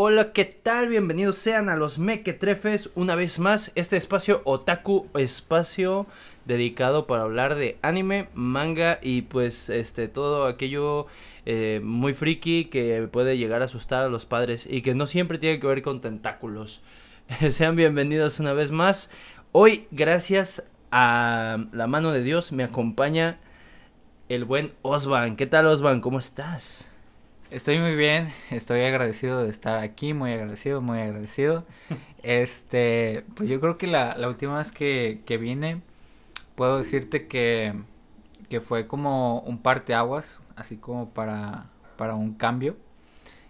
Hola, ¿qué tal? Bienvenidos sean a los Mequetrefes una vez más. Este espacio otaku, espacio dedicado para hablar de anime, manga y pues este todo aquello eh, muy friki que puede llegar a asustar a los padres y que no siempre tiene que ver con tentáculos. sean bienvenidos una vez más. Hoy, gracias a la mano de Dios, me acompaña el buen Osvan. ¿Qué tal Osvan? ¿Cómo estás? Estoy muy bien, estoy agradecido de estar aquí, muy agradecido, muy agradecido. Este, pues yo creo que la, la última vez que, que vine, puedo decirte que, que fue como un parteaguas, así como para, para un cambio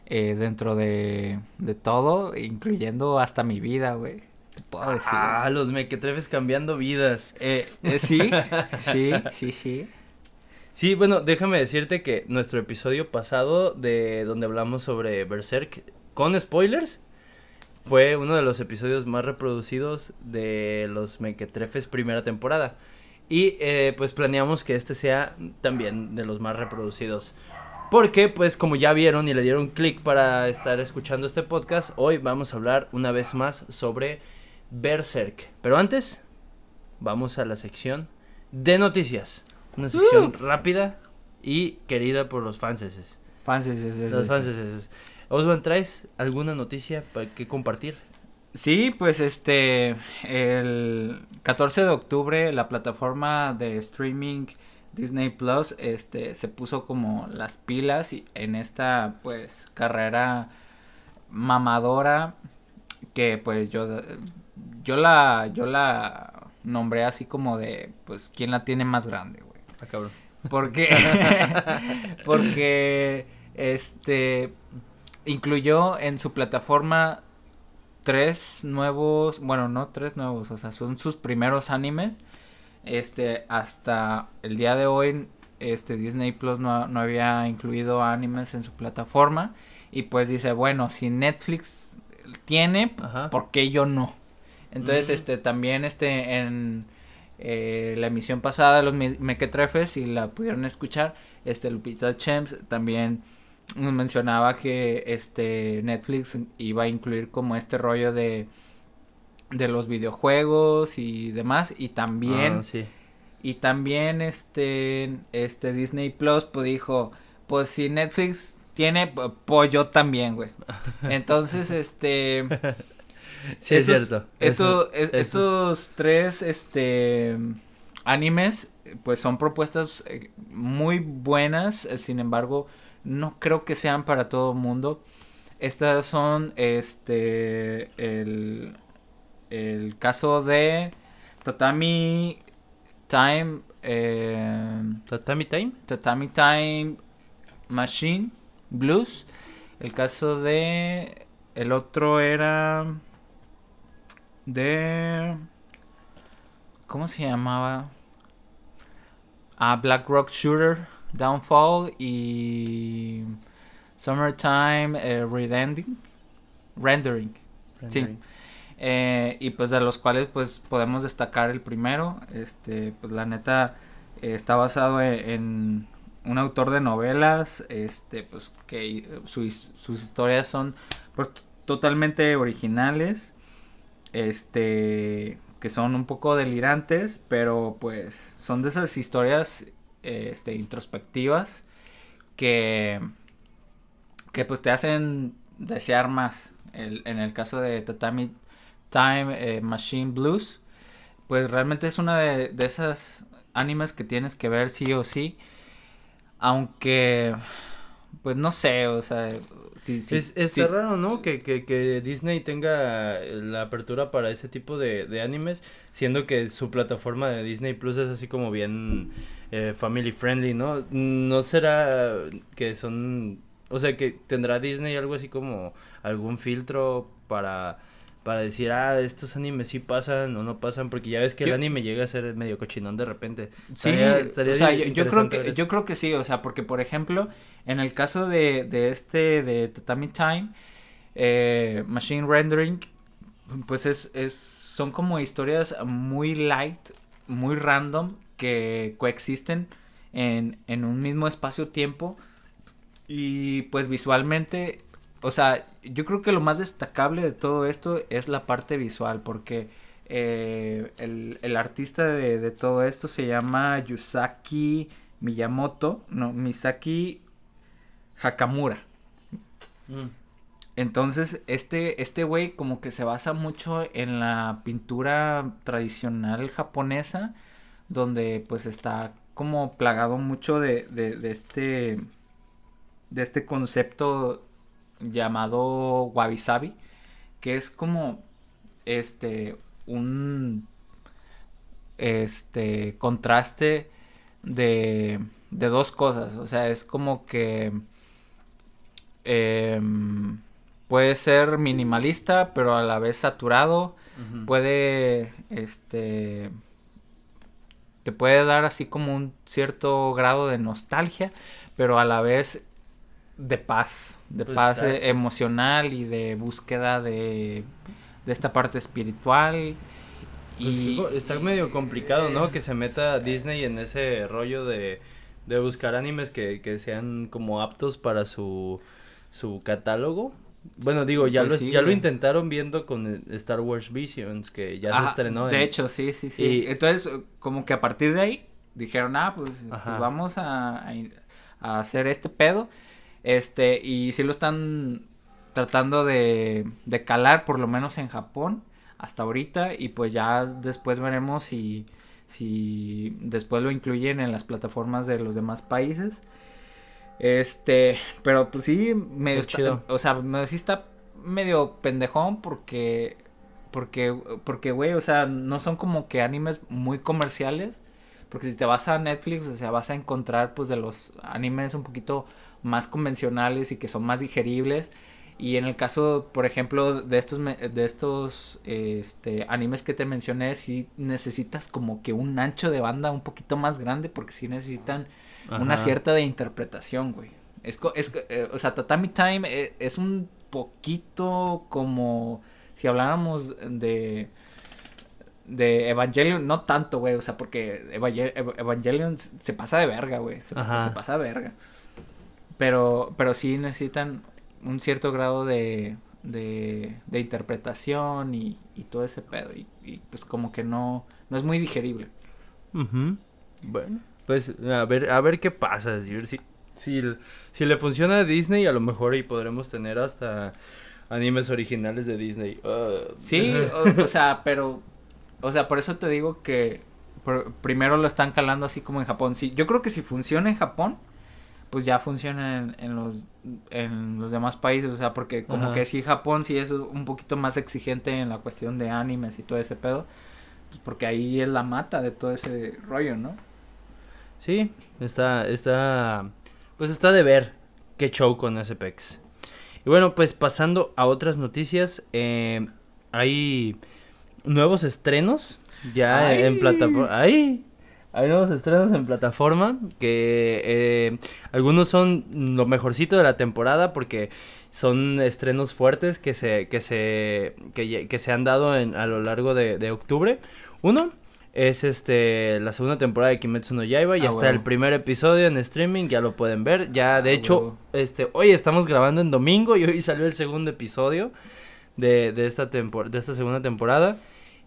eh, dentro de, de todo, incluyendo hasta mi vida, güey. Te puedo decir. Ah, los mequetrefes cambiando vidas. Eh, eh, sí, sí, sí, sí. Sí, bueno, déjame decirte que nuestro episodio pasado de donde hablamos sobre Berserk con spoilers fue uno de los episodios más reproducidos de los Mequetrefes primera temporada. Y eh, pues planeamos que este sea también de los más reproducidos. Porque pues como ya vieron y le dieron clic para estar escuchando este podcast, hoy vamos a hablar una vez más sobre Berserk. Pero antes, vamos a la sección de noticias. Una sección rápida y querida por los fanses. Fanses, Los fanses. Osvan, ¿traes alguna noticia para que compartir? Sí, pues este, el 14 de octubre la plataforma de streaming Disney Plus, este, se puso como las pilas y en esta, pues, carrera mamadora que, pues, yo, yo la, yo la nombré así como de, pues, ¿quién la tiene más grande? Ah, cabrón. Porque, porque, este, incluyó en su plataforma tres nuevos, bueno, no tres nuevos, o sea, son sus primeros animes. Este, hasta el día de hoy, este, Disney Plus no, no había incluido animes en su plataforma. Y pues dice, bueno, si Netflix tiene, Ajá. ¿por qué yo no? Entonces, Mm. este, también, este, en eh, la emisión pasada los Me- Mequetrefes, si la pudieron escuchar, este, Lupita Chems también mencionaba que, este, Netflix iba a incluir como este rollo de, de los videojuegos y demás, y también Ah, sí. y también este, este Disney Plus pues dijo, pues si Netflix tiene, pues yo también, güey. Entonces, este, Sí, es estos- cierto. esto- es- estos tres, este, animes, pues son propuestas eh, muy buenas, eh, sin embargo, no creo que sean para todo el mundo. Estas son, este, el, el caso de Tatami Time, eh, ¿Tatami Time? Tatami Time Machine Blues. El caso de. El otro era. De. ¿Cómo se llamaba? Ah, Black Rock Shooter Downfall y. Summertime eh, Redending. Rendering. Sí. Eh, y pues de los cuales pues podemos destacar el primero. Este, pues la neta eh, está basado en, en un autor de novelas. Este, pues que eh, su sus historias son pues, totalmente originales. Este, que son un poco delirantes, pero pues son de esas historias este, introspectivas que, que pues te hacen desear más. El- en el caso de Tatami Time eh, Machine Blues, pues realmente es una de, de esas animes que tienes que ver sí o sí. Aunque, pues no sé, o sea, si- es, está raro, ¿no? Que, que, que Disney tenga la apertura para ese tipo de, de animes, siendo que su plataforma de Disney Plus es así como bien eh, family friendly, ¿no? ¿No será que son, o sea, que tendrá Disney algo así como algún filtro para, para decir, ah, estos animes sí pasan o no pasan? Porque ya ves que el anime llega a ser medio cochinón de repente. Sí, Estaría- estaría o sea, yo, yo creo que yo creo que sí, o sea, porque por ejemplo, en el caso de, de este de Tatami Time, eh, Machine Rendering, pues es, es son como historias muy light, muy random que coexisten en, en un mismo espacio-tiempo y pues visualmente, o sea, yo creo que lo más destacable de todo esto es la parte visual, porque eh, el, el, artista de, de, todo esto se llama Yusaki Miyamoto, no, Misaki Hakamura. Mm. Entonces, este, este güey como que se basa mucho en la pintura tradicional japonesa, donde pues está como plagado mucho de, de, de este, de este concepto llamado wabi sabi, que es como, este, un, este, contraste de, de dos cosas, o sea, es como que... Eh, puede ser minimalista, pero a la vez saturado. Puede, este, te puede dar así como un cierto grado de nostalgia, pero a la vez de paz, de pues paz e emocional y de búsqueda de, de esta parte espiritual. Pues y está medio complicado, ¿no? Que se meta Disney en ese rollo de, de buscar animes que, que sean como aptos para su, su catálogo. Bueno, digo, ya, pues lo, ya lo intentaron viendo con Star Wars Visions, que ya se estrenó. De hecho, sí, sí, sí. Entonces, como que a partir de ahí, dijeron, ah, pues, pues vamos a, a, hacer este pedo. Este, y sí lo están tratando de, de calar, por lo menos en Japón, hasta ahorita. Y pues ya después veremos si, si después lo incluyen en las plataformas de los demás países. Este, pero pues sí, medio está, o sea, me sí está medio pendejón porque porque porque güey, o sea, no son como que animes muy comerciales, porque si te vas a Netflix, o sea, vas a encontrar pues de los animes un poquito más convencionales y que son más digeribles. Y en el caso, por ejemplo, de estos de estos este animes que te mencioné, sí necesitas como que un ancho de banda un poquito más grande porque sí necesitan una cierta de interpretación, güey. Es, es eh, o sea, Tatami Time eh, es, un poquito como si habláramos de de Evangelion, no tanto, güey, o sea, porque Evangelion se pasa de verga, güey, se, pasa de verga. Pero, pero sí necesitan un cierto grado de, de, de interpretación y, y, todo ese pedo. Y, y, pues como que no, no es muy digerible. Bueno. Pues a ver, a ver qué pasa, a ver si, si, si le funciona a Disney, a lo mejor ahí podremos tener hasta animes originales de Disney. Uh. Sí, o, sea, pero, o sea, por eso te digo que primero lo están calando así como en Japón. Sí, yo creo que si funciona en Japón, pues ya funciona en, los en los demás países, o sea, porque como que si Japón sí es un poquito más exigente en la cuestión de animes y todo ese pedo, pues porque ahí es la mata de todo ese rollo, ¿no? Sí, está, está, pues está de ver qué show con SPX. Y bueno, pues pasando a otras noticias, eh, hay nuevos estrenos ya en plataforma. Hay, hay nuevos estrenos en plataforma que eh, algunos son lo mejorcito de la temporada porque son estrenos fuertes que se que se que, se han dado en, a lo largo de, de octubre. Uno es este la segunda temporada de Kimetsu no Yaiba. Ya ah, está el primer episodio en streaming, ya lo pueden ver. Ya, de ah, hecho, este, hoy estamos grabando en domingo y hoy salió el segundo episodio de, de esta de esta segunda temporada.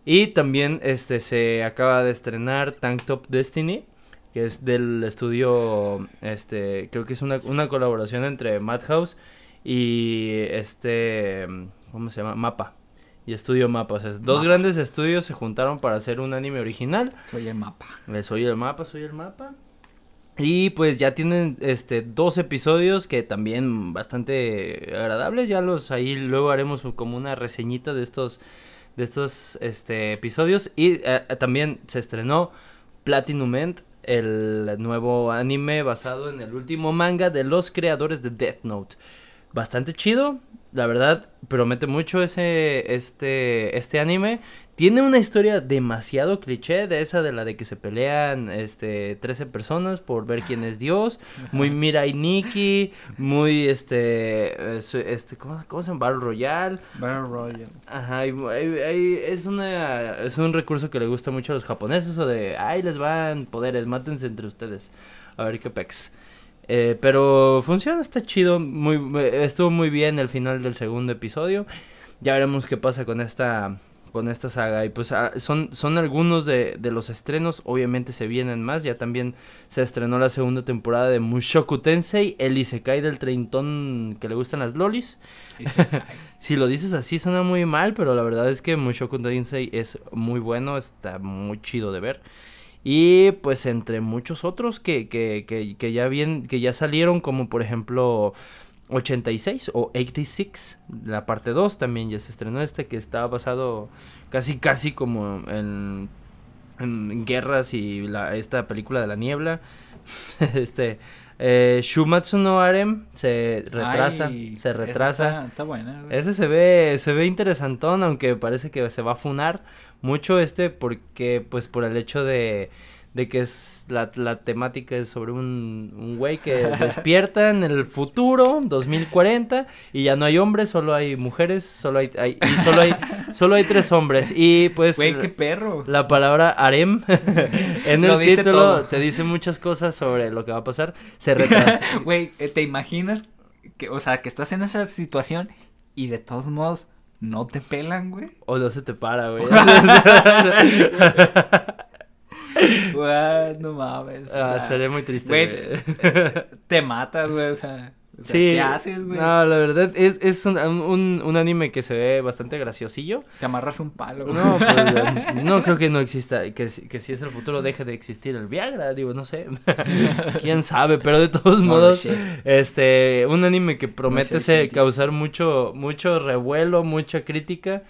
Y también este se acaba de estrenar Tank Top Destiny, que es del estudio, este, creo que es una, una colaboración entre Madhouse y este, ¿cómo se llama? Mapa y Estudio Mapa. O sea, dos grandes estudios se juntaron para hacer un anime original. Soy el mapa. Eh, soy el mapa, soy el mapa. Y pues ya tienen este dos episodios que también bastante agradables. Ya los ahí luego haremos como una reseñita de estos de estos este episodios y eh, también se estrenó Platinum End, el nuevo anime basado en el último manga de los creadores de Death Note bastante chido. La verdad, promete mucho ese, este, este anime. Tiene una historia demasiado cliché de esa de la de que se pelean, este, 13 personas por ver quién es Dios. Muy Mirai Nikki, muy, este, este, ¿cómo, cómo se llama? Battle Royale. Battle Royale. Ajá, es una, es un recurso que le gusta mucho a los japoneses, o de, ay, les van poderes, mátense entre ustedes. A ver qué pex. Eh, pero funciona, está chido. Muy, estuvo muy bien el final del segundo episodio. Ya veremos qué pasa con esta con esta saga. Y pues ah, son, son algunos de, de, los estrenos. Obviamente se vienen más. Ya también se estrenó la segunda temporada de Mushoku Tensei, el Isekai del treintón que le gustan las lolis. si lo dices así suena muy mal, pero la verdad es que Mushoku Tensei es muy bueno, está muy chido de ver. Y pues entre muchos otros que, que, que, que ya bien, que ya salieron, como por ejemplo 86 o 86, la parte 2 también ya se estrenó este que está basado casi casi como en, en guerras y la, esta película de la niebla. este eh, Shumatsu no Arem se retrasa, se retrasa. Está, buena. Ese se ve se ve interesantón, aunque parece que se va a funar mucho este porque pues por el hecho de de que es la, la temática es sobre un, un güey que despierta en el futuro, 2040, y ya no hay hombres, solo hay mujeres, solo hay, hay y solo hay, solo hay tres hombres. Y pues Güey, qué perro. La palabra harem en el título te dice muchas cosas sobre lo que va a pasar. Se retrasa. Güey, eh, ¿te imaginas que, o sea, que estás en esa situación y de todos modos no te pelan, güey? O no se te para, güey. No mames. Ah, sería muy triste. Güey, te, matas, güey, o sea. sí, ¿Qué haces, güey? No, la verdad es, es un, un, un, anime que se ve bastante graciosillo. Te amarras un palo. Güey. No, pues, no creo que no exista, que, que si es el futuro deje de existir el Viagra, digo, no sé. Quién sabe, pero de todos modos, este, un anime que promete no causar mucho, mucho revuelo, mucha crítica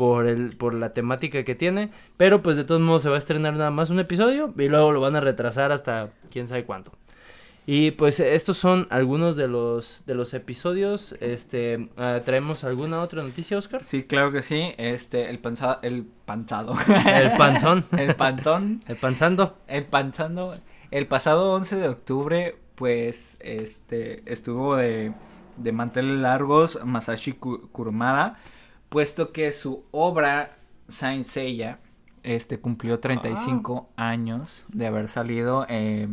por, el, por la temática que tiene. Pero pues de todos modos se va a estrenar nada más un episodio y luego lo van a retrasar hasta quién sabe cuánto. Y pues estos son algunos de los de los episodios. Este, uh, ¿traemos alguna otra noticia, Oscar? Sí, claro que sí. Este, el panzado, el panzado. El panzón. el panzón. El panzando. El panzando. El pasado 11 de octubre, pues, este, estuvo de, de manteles largos Masashi Kurumada puesto que su obra Saint Seiya este cumplió 35 ah. años de haber salido eh,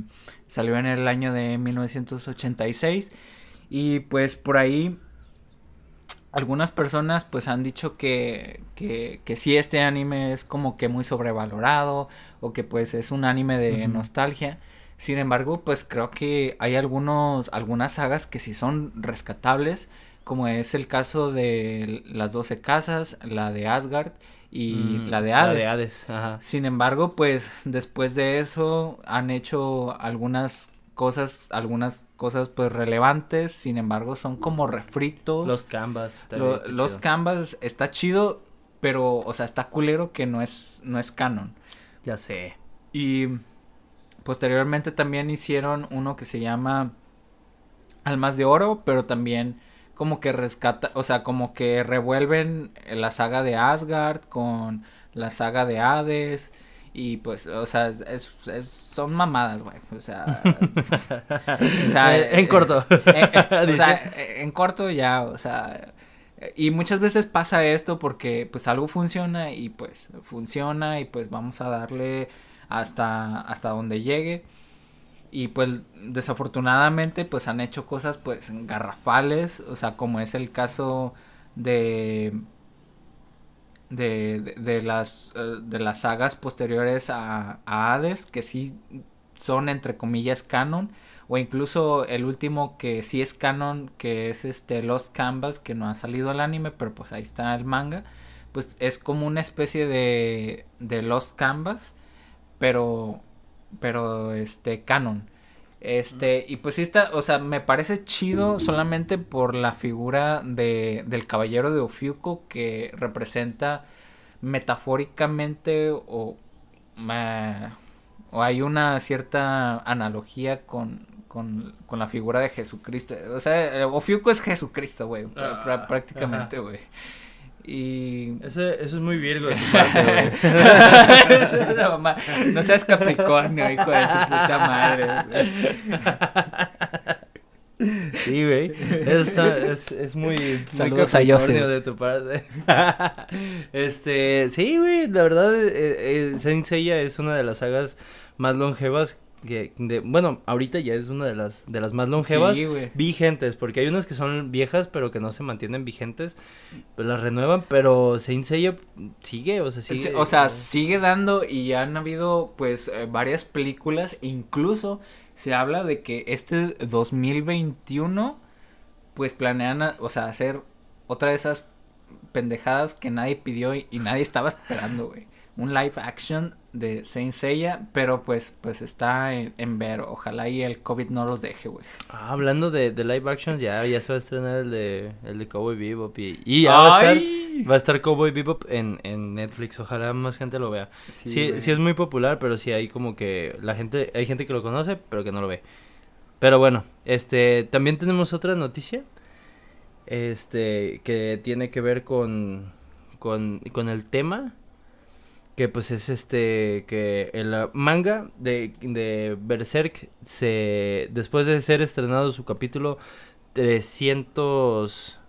salió en el año de 1986 y pues por ahí algunas personas pues han dicho que, que, que sí este anime es como que muy sobrevalorado o que pues es un anime de nostalgia. Sin embargo pues creo que hay algunos algunas sagas que sí son rescatables como es el caso de las 12 casas, la de Asgard y mm, la de Hades. Sin embargo, pues después de eso han hecho algunas cosas, algunas cosas pues relevantes, sin embargo son como refritos. Los canvas. los canvas está chido, pero o sea, está culero que no es no es canon. Ya sé. Y posteriormente también hicieron uno que se llama Almas de Oro, pero también como que rescata, o sea, como que revuelven la saga de Asgard con la saga de Hades y pues, o sea, es, son mamadas, güey, o sea, o sea en corto, o sea, en corto ya, o sea, y muchas veces pasa esto porque pues algo funciona y pues funciona y pues vamos a darle hasta hasta donde llegue y pues desafortunadamente pues han hecho cosas pues garrafales, o sea, como es el caso de de, de, las eh, de las sagas posteriores a, a, Hades que sí son entre comillas canon o incluso el último que sí es canon que es este Lost Canvas que no ha salido al anime pero pues ahí está el manga pues es como una especie de de Lost Canvas pero pero este canon. Este, y pues sí está, o sea, me parece chido solamente por la figura de, del caballero de Ofiuco que representa metafóricamente o, o hay una cierta analogía con, con, con, la figura de Jesucristo. O sea, Ofiuco es Jesucristo, güey, ah, prácticamente, güey. Y... Eso, eso es muy virgo de tu parte, no, seas Capricornio, hijo de tu puta madre. Sí, güey. Eso está, es, es muy, Saludos muy a de tu parte. este, sí, güey, la verdad, eh, eh, Saint Seiya es una de las sagas más longevas que de, bueno, ahorita ya es una de las de las más longevas Sí, vigentes, porque hay unas que son viejas pero que no se mantienen vigentes, pues las renuevan, pero Saint Seiya sigue, o sea, sigue. Sí, O sea, sigue dando y han habido pues eh, varias películas, incluso se habla de que este 2021 pues planean, a- o sea, hacer otra de esas pendejadas que nadie pidió y, y nadie estaba esperando, güey. Un live action de Saint Seiya, pero pues pues está en, en ver, ojalá y el COVID no los deje, güey. Ah, hablando de, de live actions, ya, ya se va a estrenar el de el de Cowboy Bebop y, y ya va a estar ¡Ay! va a estar Cowboy Bebop en, en Netflix, ojalá más gente lo vea. Sí, Sí, sí es muy popular, pero sí hay como que la gente, hay gente que lo conoce, pero que no lo ve. Pero bueno, este, también tenemos otra noticia, este, que tiene que ver con, con, con el tema, que pues es este, que el ah, manga de, de Berserk se, después de ser estrenado su capítulo 300,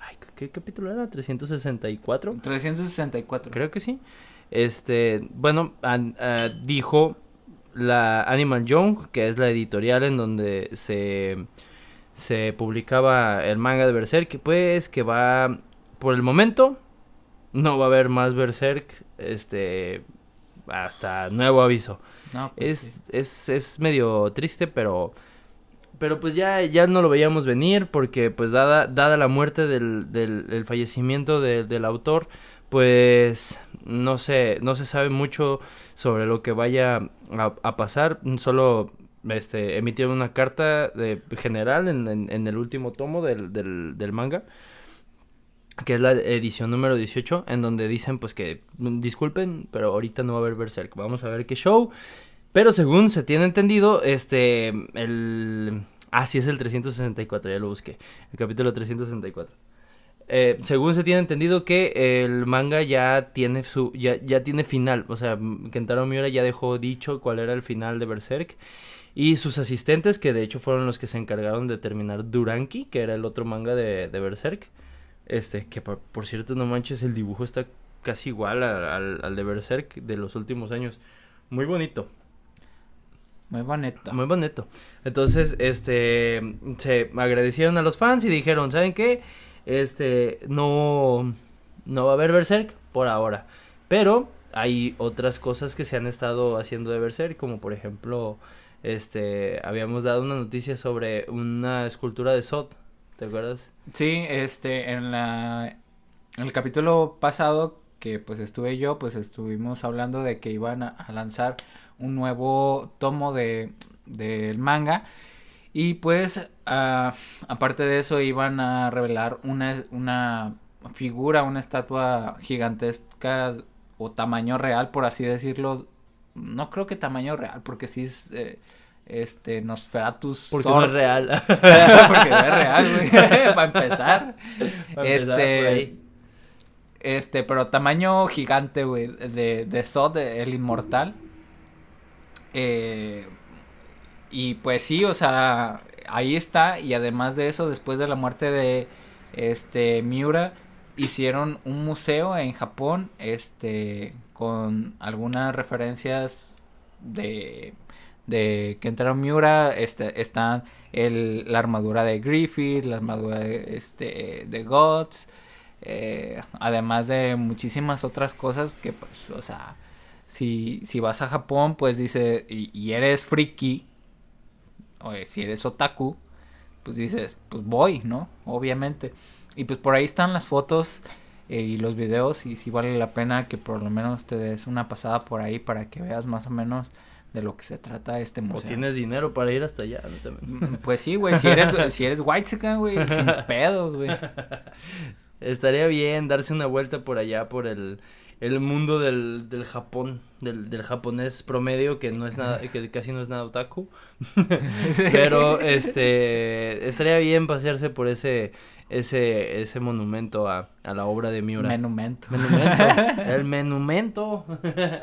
ay, ¿qué capítulo era? 364. 364. Creo que sí. Este, bueno, an- ah, dijo la Animal Young, que es la editorial en donde se, se publicaba el manga de Berserk, pues que va, por el momento, no va a haber más Berserk, este, hasta nuevo aviso. No, pues, Es, sí. es, es medio triste, pero. Pero pues ya, ya no lo veíamos venir. Porque, pues, dada, dada la muerte del, del, el fallecimiento de- del autor. Pues no se, no se sabe mucho sobre lo que vaya a, a pasar. Solo este, emitieron una carta de, general en, en- en el último tomo del, del, del manga. Que es la edición número 18. En donde dicen pues que mm, disculpen, pero ahorita no va a haber Berserk. Vamos a ver qué show. Pero según se tiene entendido, este, el... Ah, sí, es el 364, ya lo busqué. El capítulo 364. Eh, según se tiene entendido que el manga ya tiene su ya, ya tiene final, o sea, Kentaro Miura ya dejó dicho cuál era el final de Berserk y sus asistentes que de hecho fueron los que se encargaron de terminar Duranki, que era el otro manga de, de Berserk. Este, que por, por cierto, no manches, el dibujo está casi igual a- al de Berserk de los últimos años. Muy bonito. Muy bonito. Muy bonito. Entonces, este, se agradecieron a los fans y dijeron, ¿saben qué? Este, no, no va a haber Berserk por ahora. Pero hay otras cosas que se han estado haciendo de Berserk, como por ejemplo, este, habíamos dado una noticia sobre una escultura de Sot, ¿te acuerdas? Sí, este, en la, en el capítulo pasado que pues estuve yo, pues estuvimos hablando de que iban a, lanzar un nuevo tomo de del manga y pues ah, aparte de eso iban a revelar una, una figura, una estatua gigantesca o tamaño real, por así decirlo. No creo que tamaño real, porque sí es eh, este Nosferatus Porque no es real. Porque no es real, güey. Para empezar. Para empezar por este. Este, pero tamaño gigante, güey. De, de Sod, el inmortal. Eh, y pues sí, o sea, ahí está. Y además de eso, después de la muerte de este Miura, hicieron un museo en Japón. Este, con algunas referencias de. De Kentaro Miura. Este, están el, la armadura de Griffith, la armadura de, este, de Guts. eh, además de muchísimas otras cosas que pues, o sea, si, si vas a Japón, pues dice, y, y eres friki, o eh, si eres otaku, pues dices, pues voy, ¿no? Obviamente. Y pues por ahí están las fotos eh, y los videos y si vale la pena que por lo menos te des una pasada por ahí para que veas más o menos de lo que se trata este O museo. tienes dinero para ir hasta allá. ¿no? También. Mm, Pues sí, güey, si eres, si eres white güey, sin pedos, güey. Estaría bien darse una vuelta por allá, por el, el mundo del, del Japón, del, del japonés promedio, que no es nada, que casi no es nada otaku. Pero este estaría bien pasearse por ese, ese, ese monumento a, a la obra de Miura. Menumento. Menumento, el menumento.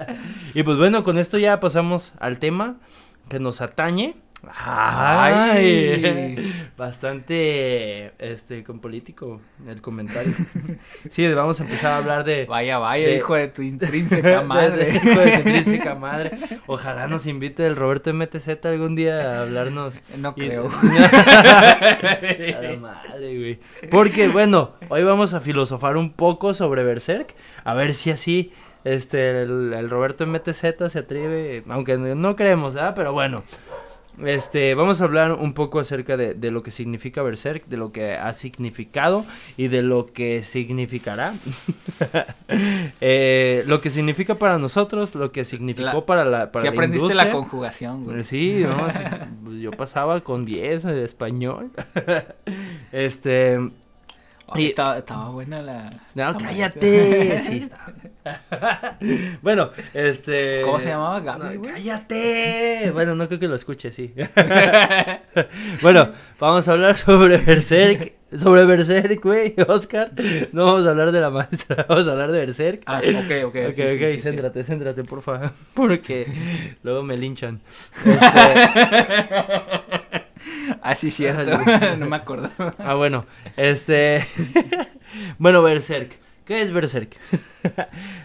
y pues bueno, con esto ya pasamos al tema que nos atañe. Ay, bastante este con político el comentario. Sí, vamos a empezar a hablar de Vaya, vaya, de- hijo de tu intrínseca madre. Hijo de tu intrínseca madre. Ojalá nos invite el Roberto MTZ algún día a hablarnos. No y- creo. a la madre, güey. Porque, bueno, hoy vamos a filosofar un poco sobre Berserk. A ver si así este, el, el Roberto MTZ se atreve. Aunque no creemos, ¿ah? Pero bueno. Este, vamos a hablar un poco acerca de, de lo que significa Berserk, de lo que ha significado y de lo que significará. Eh, lo que significa para nosotros, lo que significó La- para la para Si la aprendiste la conjugación, güey. Sí, no, sí, pues yo pasaba con 10 de español. este, Y- estaba, estaba buena la. cállate. Sí, está. bueno, este ¿Cómo se llamaba? Gaby, No, cállate. Bueno, no creo que lo escuche, sí. bueno, vamos a hablar sobre Berserk, sobre Berserk, güey, Oscar. No vamos a hablar de la maestra, vamos a hablar de Berserk. Ah, ok, ok. Ok, sí, ok, sí, sí. céntrate, céntrate, por favor, porque luego me linchan. Este, Ah, sí, cierto. no me acuerdo. ah, bueno, este, bueno, Berserk, ¿qué es Berserk?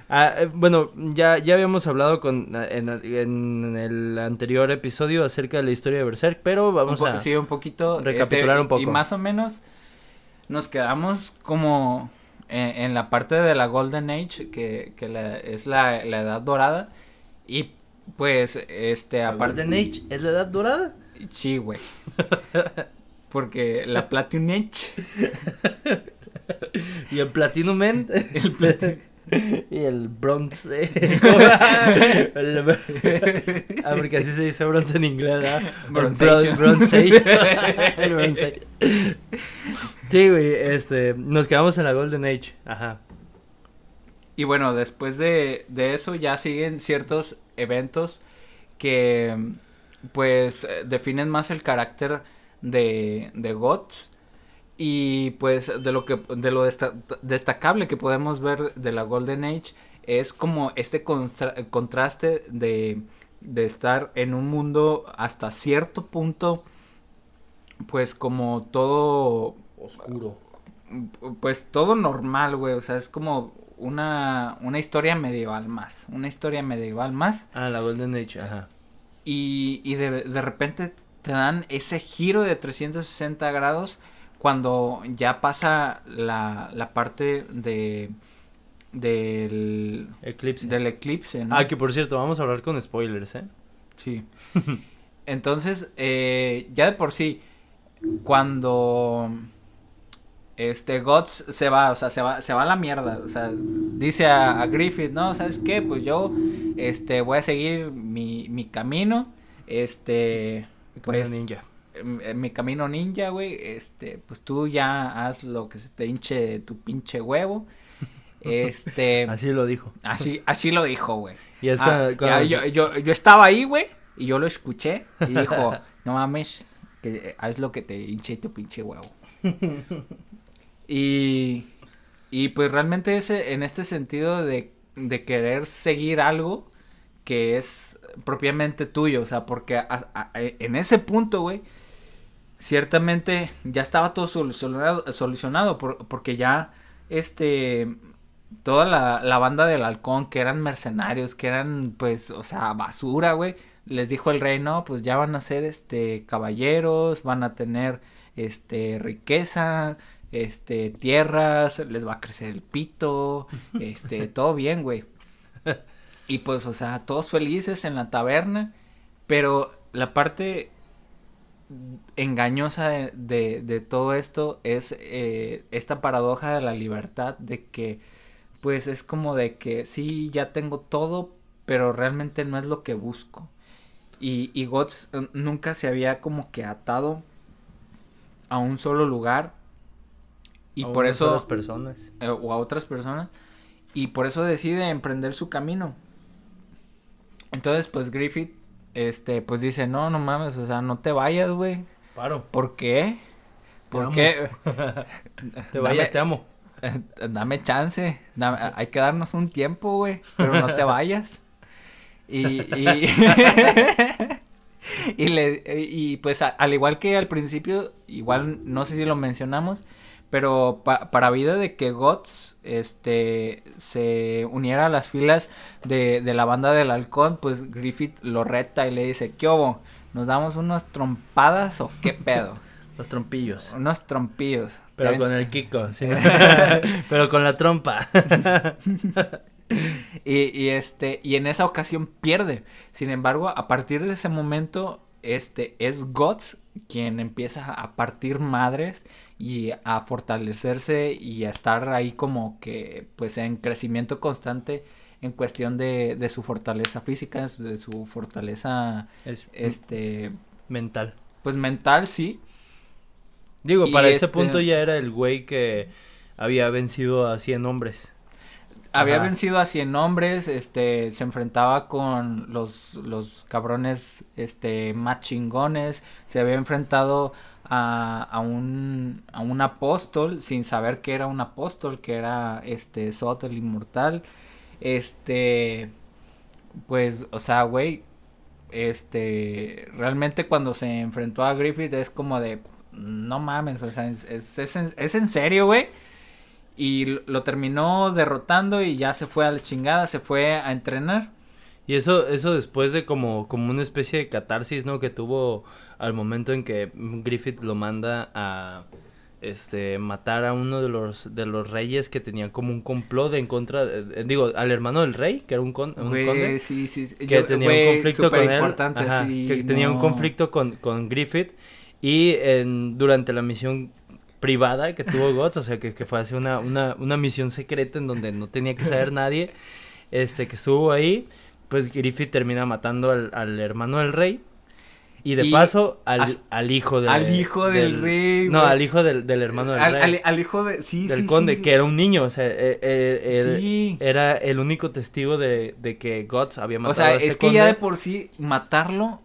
Ah, eh, bueno, ya, ya habíamos hablado con, en, en el anterior episodio acerca de la historia de Berserk, pero vamos a... Sí, un poquito. recapitular este, un poco. Y más o menos nos quedamos como en, en la parte de la Golden Age, que, que la- es la, la edad dorada. Y pues, este, aparte... Golden Age es la edad dorada. Sí, güey. Porque la Platinum Age... Y el Platinum Man. El Platinum... Y el bronce. ah, porque así se dice bronce en inglés, ¿verdad? El Bronzation. bron- bronzation. El bronzation. Sí, güey, este, nos quedamos en la Golden Age. Ajá. Y bueno, después de, de eso ya siguen ciertos eventos que pues eh, definen más el carácter de, de Guts y pues de lo que de lo desta- destacable que podemos ver de la Golden Age es como este contraste de, de estar en un mundo hasta cierto punto pues como todo Oscuro. pues todo normal, güey. O sea, es como una, una historia medieval más. Una historia medieval más. Ah, la Golden Age, ajá. Y, y de, de repente te dan ese giro de 360 grados cuando ya pasa la, la parte de del, Eclipse. del eclipse, ¿no? Ah, que por cierto, vamos a hablar con spoilers, ¿eh? Sí. Entonces, eh, ya de por sí, cuando este Guts se va, o sea, se va, se va a la mierda, o sea, dice a, a Griffith, no, ¿sabes qué? Pues yo, este, voy a seguir mi, mi camino, este, pues, ninja. em- em- mi camino ninja, güey, este, pues tú ya haz lo que se te hinche tu pinche huevo, este, Así lo dijo. así, así lo dijo, güey. Y es Ah, cuando, ya, cuando yo, yo, yo estaba ahí, güey, y yo lo escuché y dijo, no mames, que haz lo que te hinche tu pinche huevo. y, y pues realmente ese, en este sentido de, de querer seguir algo que es propiamente tuyo, o sea, porque en ese punto, güey, ciertamente ya estaba todo solucionado, solucionado por- porque ya, este, toda la, la banda del halcón, que eran mercenarios, que eran, pues, o sea, basura, güey. Les dijo el rey, no, pues ya van a ser, este, caballeros, van a tener, este, riqueza, este, tierras, les va a crecer el pito, este, todo bien, güey. Y pues, o sea, todos felices en la taberna, pero la parte engañosa de, de- de todo esto es eh, esta paradoja de la libertad de que pues es como de que sí ya tengo todo pero realmente no es lo que busco y, y Guts eh, nunca se había como que atado a un solo lugar y a por eso solas personas. eh, o a otras personas y por eso decide emprender su camino. Entonces, pues Griffith este pues dice, "No, no mames, o sea, no te vayas, güey." Paro. ¿Por qué? ¿Por amo. qué? Te vayas, te amo. Eh, Dame chance, dame- hay que darnos un tiempo, güey, pero no te vayas. Y, y, y le y pues a- al igual que al principio, igual no sé si lo mencionamos, pero pa- para vida de que Guts este se uniera a las filas de, de la banda del halcón, pues Griffith lo reta y le dice, ¿qué hubo? ¿Nos damos unas trompadas o qué pedo? Los trompillos. unos trompillos. Pero ¿Te con el Kiko. sí. Pero con la trompa. Y, y, este, y en esa ocasión pierde. Sin embargo, a partir de ese momento, este, es Guts quien empieza a partir madres y a fortalecerse y a estar ahí como que, pues, en crecimiento constante en cuestión de, de su fortaleza física, de su fortaleza, Es este, mental. pues, mental, sí. Digo, Y para ese este- punto ya era el güey que había vencido a 100 hombres. Había Ajá. vencido a 100 hombres, este, se enfrentaba con los, los cabrones, este, más chingones, se había enfrentado a, a un, a un apóstol sin saber que era un apóstol, que era, este, Sot el inmortal, este, pues, o sea, güey, este, realmente cuando se enfrentó a Griffith es como de, no mames, o sea, es, es, en, es en serio, güey. Y lo- lo terminó derrotando y ya se fue a la chingada, se fue a entrenar. Y eso, eso después de como, como una especie de catarsis, ¿no? Que tuvo al momento en que Griffith lo manda a este matar a uno de los de los reyes que tenían como un complot en contra de- digo al hermano del rey que era un, con, un conde sí, sí, sí. que Yo- tenía un conflicto con él ajá, que tenía un conflicto con, con Griffith y en, durante la misión privada que tuvo Guts, o sea que, que fue así una, una, una misión secreta en donde no tenía que saber nadie, este que estuvo ahí, pues Griffith termina matando al, al hermano del rey y de Y paso al, al hijo de, al hijo del rey, No, al hijo del, del hermano del al, rey. al- hijo de. Sí, del sí, conde, sí, que era un niño, o sea, eh, eh, él Sí. era el único testigo de, de que Guts había matado O sea, a este es que ya de conde. por sí matarlo,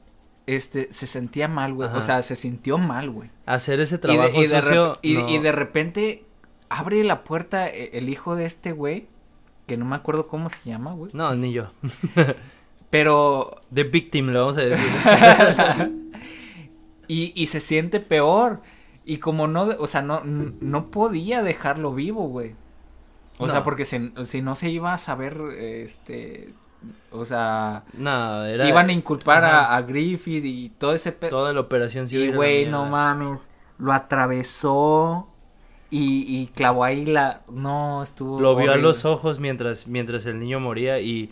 este, se sentía mal, güey. O sea, se sintió mal, güey. hacer ese Y de, trabajo y, de y- de repente abre la puerta e- el hijo de este güey, que no me acuerdo cómo se llama, güey. No, ni yo. Pero The Victim, le vamos a decir. y, y se siente peor. Y como no, o sea, no, no podía dejarlo vivo, güey. O No. sea, porque se- si no se iba a saber, este, o sea, no, era... iban a inculpar a, a Griffith y todo ese pedo. Toda la operación sí Y güey, no mames, lo atravesó y, y clavó ahí la, no, estuvo Lo vio a los ojos mientras, mientras el niño moría y,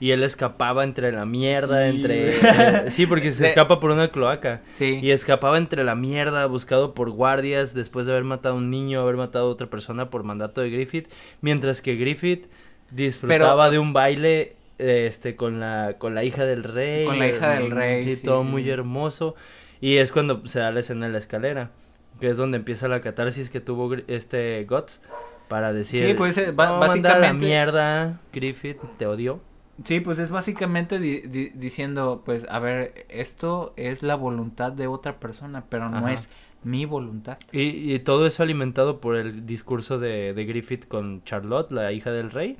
y él escapaba entre la mierda, Sí, entre... eh, sí, porque se escapa por una cloaca. Sí. Y escapaba entre la mierda, buscado por guardias, después de haber matado a un niño, haber matado a otra persona por mandato de Griffith, mientras que Griffith disfrutaba Pero- de un baile este con la con la hija del rey. Con la hija del mm, rey, Sí, sí, todo sí. muy hermoso. Y es cuando se da la escena en la escalera, que es donde empieza la catarsis que tuvo este Guts para decir, Sí, pues, eh, ba- "No, manda a la básicamente- mierda, Griffith, te odio. Sí, pues es básicamente di- di- diciendo, pues, a ver, esto es la voluntad de otra persona, pero no es mi voluntad. Y, y todo eso alimentado por el discurso de, de Griffith con Charlotte, la hija del rey,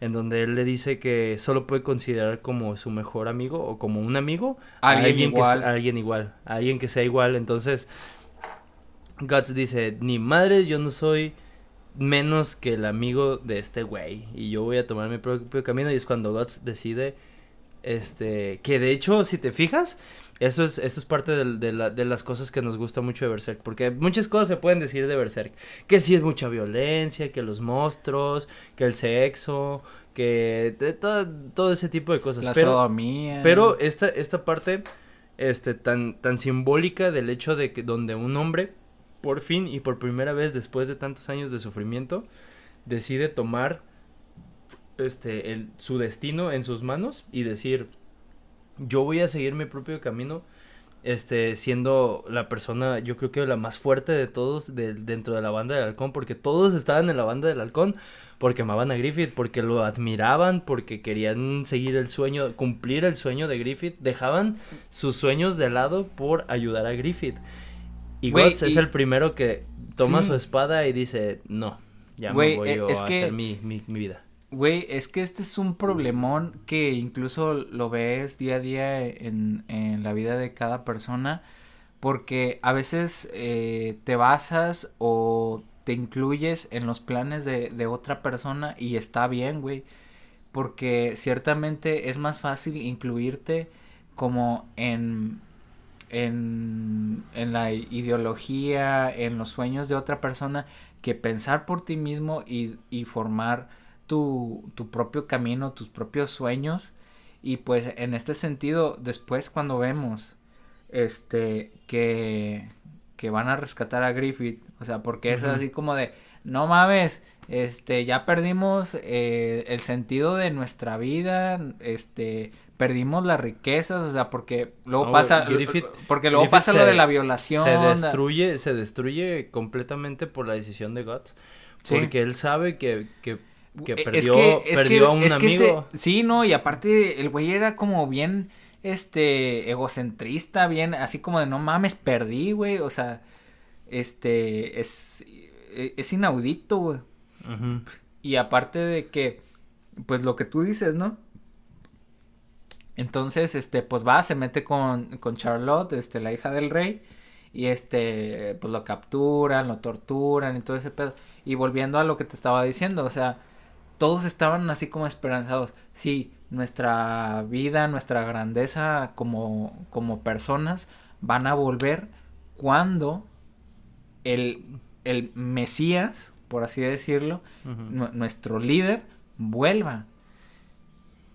en donde él le dice que solo puede considerar como su mejor amigo o como un amigo Alguien a alguien igual. Que, a alguien igual, a alguien que sea igual. Entonces, Guts dice, ni madre, yo no soy menos que el amigo de este güey y yo voy a tomar mi propio camino y es cuando Guts decide este que de hecho si te fijas eso es eso es parte de, la- de las cosas que nos gusta mucho de Berserk porque muchas cosas se pueden decir de Berserk que sí es mucha violencia que los monstruos que el sexo que de todo, todo ese tipo de cosas La pero sodomía. pero esta, esta parte este, tan, tan simbólica del hecho de que donde un hombre, por fin y por primera vez después de tantos años de sufrimiento, decide tomar este, el, su destino en sus manos y decir, yo voy a seguir mi propio camino, este, siendo la persona, yo creo que la más fuerte de todos de- dentro de la banda del halcón, porque todos estaban en la banda del halcón, porque amaban a Griffith, porque lo admiraban, porque querían seguir el sueño, cumplir el sueño de Griffith, dejaban sus sueños de lado por ayudar a Griffith. Y Güey, Guts es el primero que toma Sí. su espada y dice, no, ya Güey, me voy eh, es a que- hacer mi, mi, mi vida. Güey, es que este es un problemón que incluso lo ves día a día en, en la vida de cada persona. Porque a veces eh, te basas o te incluyes en los planes de, de otra persona y está bien, güey. Porque ciertamente es más fácil incluirte como en, en, en la ideología, en los sueños de otra persona, que pensar por ti mismo y, y formar tu, tu propio camino, tus propios sueños. Y pues en este sentido, después cuando vemos este que, que van a rescatar a Griffith, o sea, porque es así como de, no mames, este, ya perdimos eh, el sentido de nuestra vida, este, perdimos las riquezas, o sea, porque luego No, pasa, Griffith- porque luego Griffith pasa lo de la violación. Se destruye, se destruye completamente por la decisión de Guts. Sí. Porque él sabe que, que, que perdió, es perdió a un es que amigo. se- sí, no, y aparte el güey era como bien, este, egocentrista, bien, así como de no mames, perdí, güey, o sea, este, es, e- es inaudito, güey. Y aparte de que, pues lo que tú dices, ¿no? Entonces, este, pues va, se mete con, con Charlotte, este, la hija del rey, y este, pues lo capturan, lo torturan y todo ese pedo. Y volviendo a lo que te estaba diciendo, o sea, todos estaban así como esperanzados. Sí, nuestra vida, nuestra grandeza como, como personas van a volver cuando el, el Mesías, por así decirlo, nuestro líder vuelva.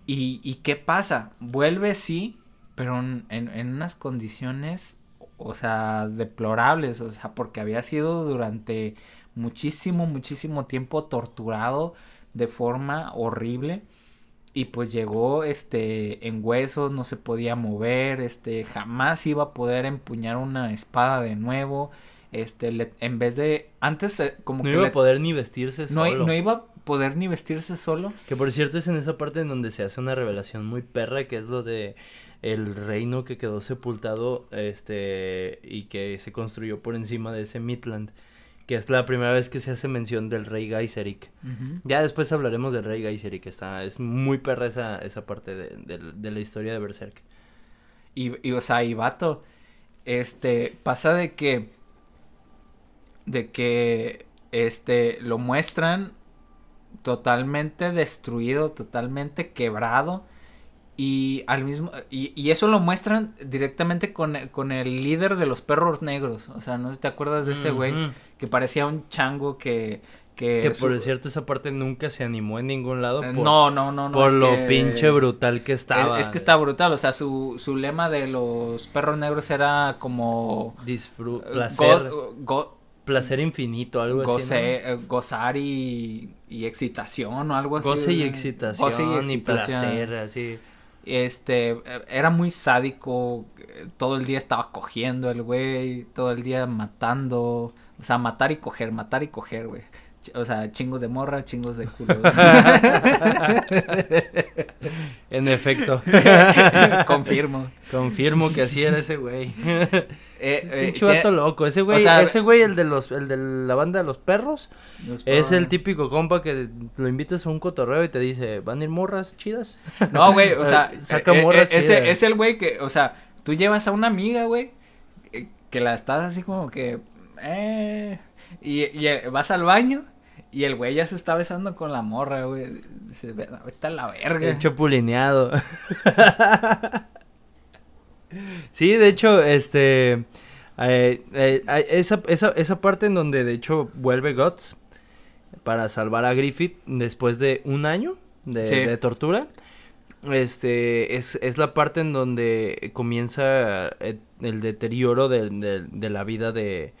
¿Y, ¿Y qué pasa? Vuelve sí, pero en, unas condiciones, o sea, deplorables, o sea, porque había sido durante muchísimo, muchísimo tiempo torturado de forma horrible. Y pues llegó este en huesos, no se podía mover, este jamás iba a poder empuñar una espada de nuevo. Este, le- en vez de antes eh, como No que iba le- a poder ni vestirse no, solo. no iba a poder ni vestirse solo. Que por cierto es en esa parte en donde se hace una revelación muy perra, que es lo de el reino que quedó sepultado, este, y que se construyó por encima de ese Midland, que es la primera vez que se hace mención del rey Gaiseric. Ya después hablaremos del rey Gaiseric, está, es muy perra esa, esa parte de, de- de la historia de Berserk. Y, y, o sea, y vato, este, pasa de que, de que, este, lo muestran totalmente destruido, totalmente quebrado. Y al mismo, y, y eso lo muestran directamente con, con el líder de los perros negros. O sea, no sé si te acuerdas de ese güey que parecía un chango que, que, Que por su- cierto esa parte nunca se animó en ningún lado eh, por, no, no, no, no. por lo que- pinche brutal que estaba. Es, es que está brutal, o sea, su, su lema de los perros negros era como... Disfru eh, placer, go- go- placer infinito, algo así. goce- eh, gozar y, y excitación o algo así. Goce y excitación, Goce y excitación. placer, así. Este, era muy sádico, eh, todo el día estaba cogiendo el güey, todo el día matando, o sea, matar y coger, matar y coger, güey. O sea, chingos de morra, chingos de culo. En efecto. Confirmo. Confirmo que así era ese güey. Eh, eh, Pinche vato tiene- loco. Ese güey, sea, ese güey, el de los, el de la banda de los perros, los es el típico compa que lo invitas a un cotorreo y te dice, ¿van a ir morras chidas? No, güey, o sea, Saca eh, eh, morras ese chidas. es el güey que, o sea, tú llevas a una amiga, güey, eh, que la estás así como que, eh, y, y eh, vas al baño y el güey ya se está besando con la morra, güey, vete a la verga. El chapulineado. sí, de hecho, este. eh, eh, esa, esa, esa parte en donde de hecho vuelve Guts para salvar a Griffith después de un año de, Sí. de tortura. Este es, es la parte en donde comienza eh, el deterioro de, de- de la vida de,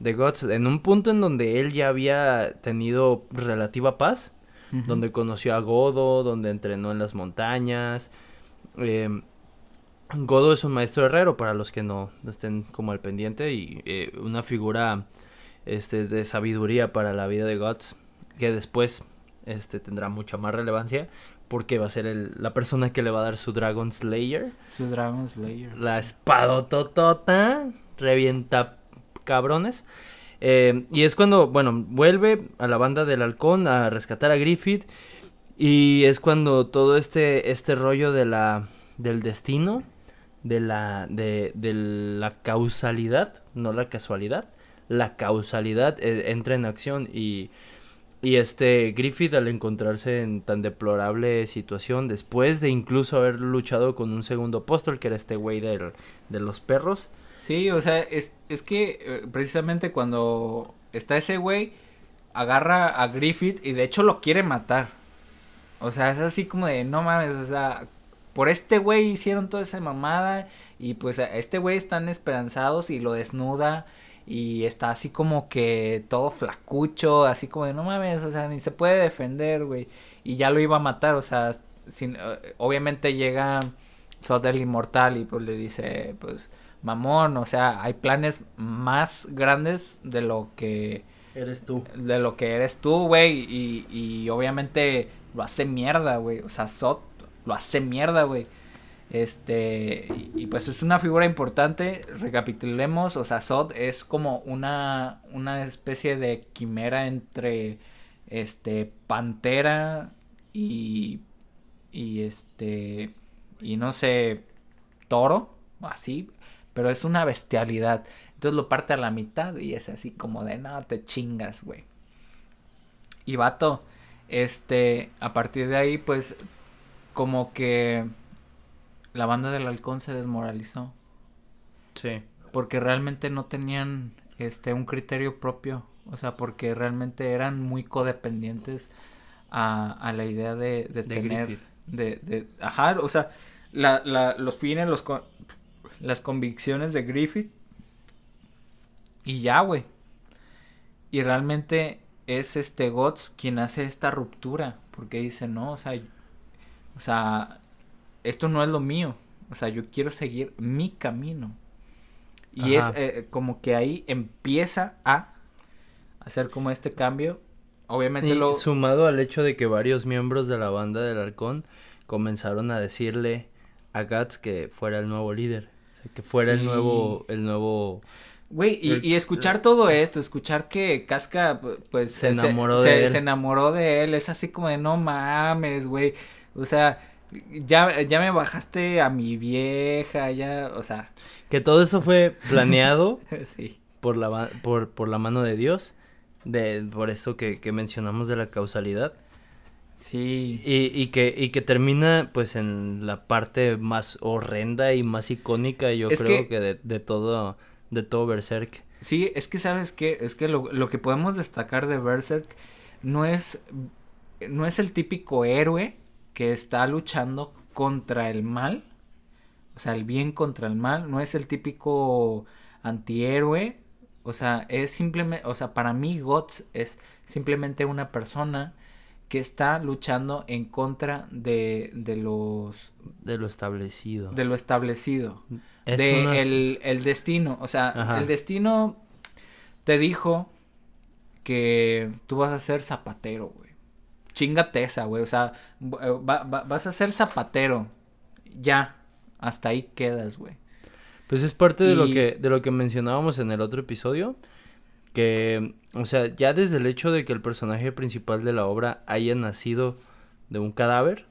de Guts. En un punto en donde él ya había tenido relativa paz donde conoció a Godo, donde entrenó en las montañas. Eh, Godo es un maestro herrero, para los que no, no estén como al pendiente, y eh, una figura este, de sabiduría para la vida de Guts, que después este, tendrá mucha más relevancia, porque va a ser el- la persona que le va a dar su Dragon Slayer, Su Dragon Slayer. la espadototota, revienta cabrones. Eh, y es cuando, bueno, vuelve a la banda del halcón a rescatar a Griffith. Y es cuando todo este, este rollo de la, del destino, de la, de, de la causalidad, no la casualidad, la causalidad eh, entra en acción y, y este Griffith al encontrarse en tan deplorable situación, después de incluso haber luchado con un segundo apóstol, que era este güey del- de los perros, Sí, o sea, es, es que eh, precisamente cuando está ese güey, agarra a Griffith y de hecho lo quiere matar. O sea, es así como de, no mames, o sea, por este güey hicieron toda esa mamada y pues a este güey están esperanzados y lo desnuda y está así como que todo flacucho, así como de, no mames, o sea, ni se puede defender, güey. Y ya lo iba a matar, o sea, sin, eh, obviamente llega Sod el Inmortal y pues le dice, pues, mamón, o sea, hay planes más grandes de lo que eres tú. de lo que eres tú, güey, y, y obviamente lo hace mierda, güey, o sea, Sot lo hace mierda, güey. Este, y, pues es una figura importante, recapitulemos, o sea, Sod es como una, una especie de quimera entre, este, pantera y, y este, y no sé, toro, así, pero es una bestialidad. Entonces lo parte a la mitad y es así como de, no, te chingas, güey. Y vato, este, a partir de ahí, pues, como que la banda del halcón se desmoralizó. Sí. Porque realmente no tenían, este, un criterio propio. O sea, porque realmente eran muy codependientes a, a la idea de, de, De tener, Griffith. de, de, ajá, o sea, la, la, los fines, los, con- las convicciones de Griffith y ya, güey. Y realmente es este Guts quien hace esta ruptura. Porque dice, no, o sea, o sea, esto no es lo mío. O sea, yo quiero seguir mi camino. Y es eh, como que ahí empieza a hacer como este cambio. Obviamente Y lo... sumado al hecho de que varios miembros de la banda del halcón comenzaron a decirle a Guts que fuera el nuevo líder. O sea, que fuera el nuevo, el nuevo Güey, y, El- y escuchar todo esto, escuchar que Casca, pu- pues, Se enamoró de él. se enamoró de él, es así como de, no mames, güey, o sea, ya, ya me bajaste a mi vieja, ya, o sea, que todo eso fue planeado sí, por la por, por la mano de Dios. De, por eso que, que mencionamos de la causalidad. sí, Y, y que, y que termina pues en la parte más horrenda y más icónica, yo Es creo que- que, de, de todo, de todo Berserk. sí, es que, ¿sabes qué? Es que lo, lo que podemos destacar de Berserk no es, no es el típico héroe que está luchando contra el mal, o sea, el bien contra el mal, no es el típico antihéroe, o sea, es simplemente, o sea, para mí Guts es simplemente una persona que está luchando en contra de, de los, De lo establecido. de lo establecido, Es de una- el, el destino, o sea, Ajá. el destino te dijo que tú vas a ser zapatero, güey. Chingate esa, güey, o sea, va- va- va- vas a ser zapatero, ya, hasta ahí quedas, güey. Pues es parte de lo que de lo que mencionábamos en el otro episodio, que o sea, ya desde el hecho de que el personaje principal de la obra haya nacido de un cadáver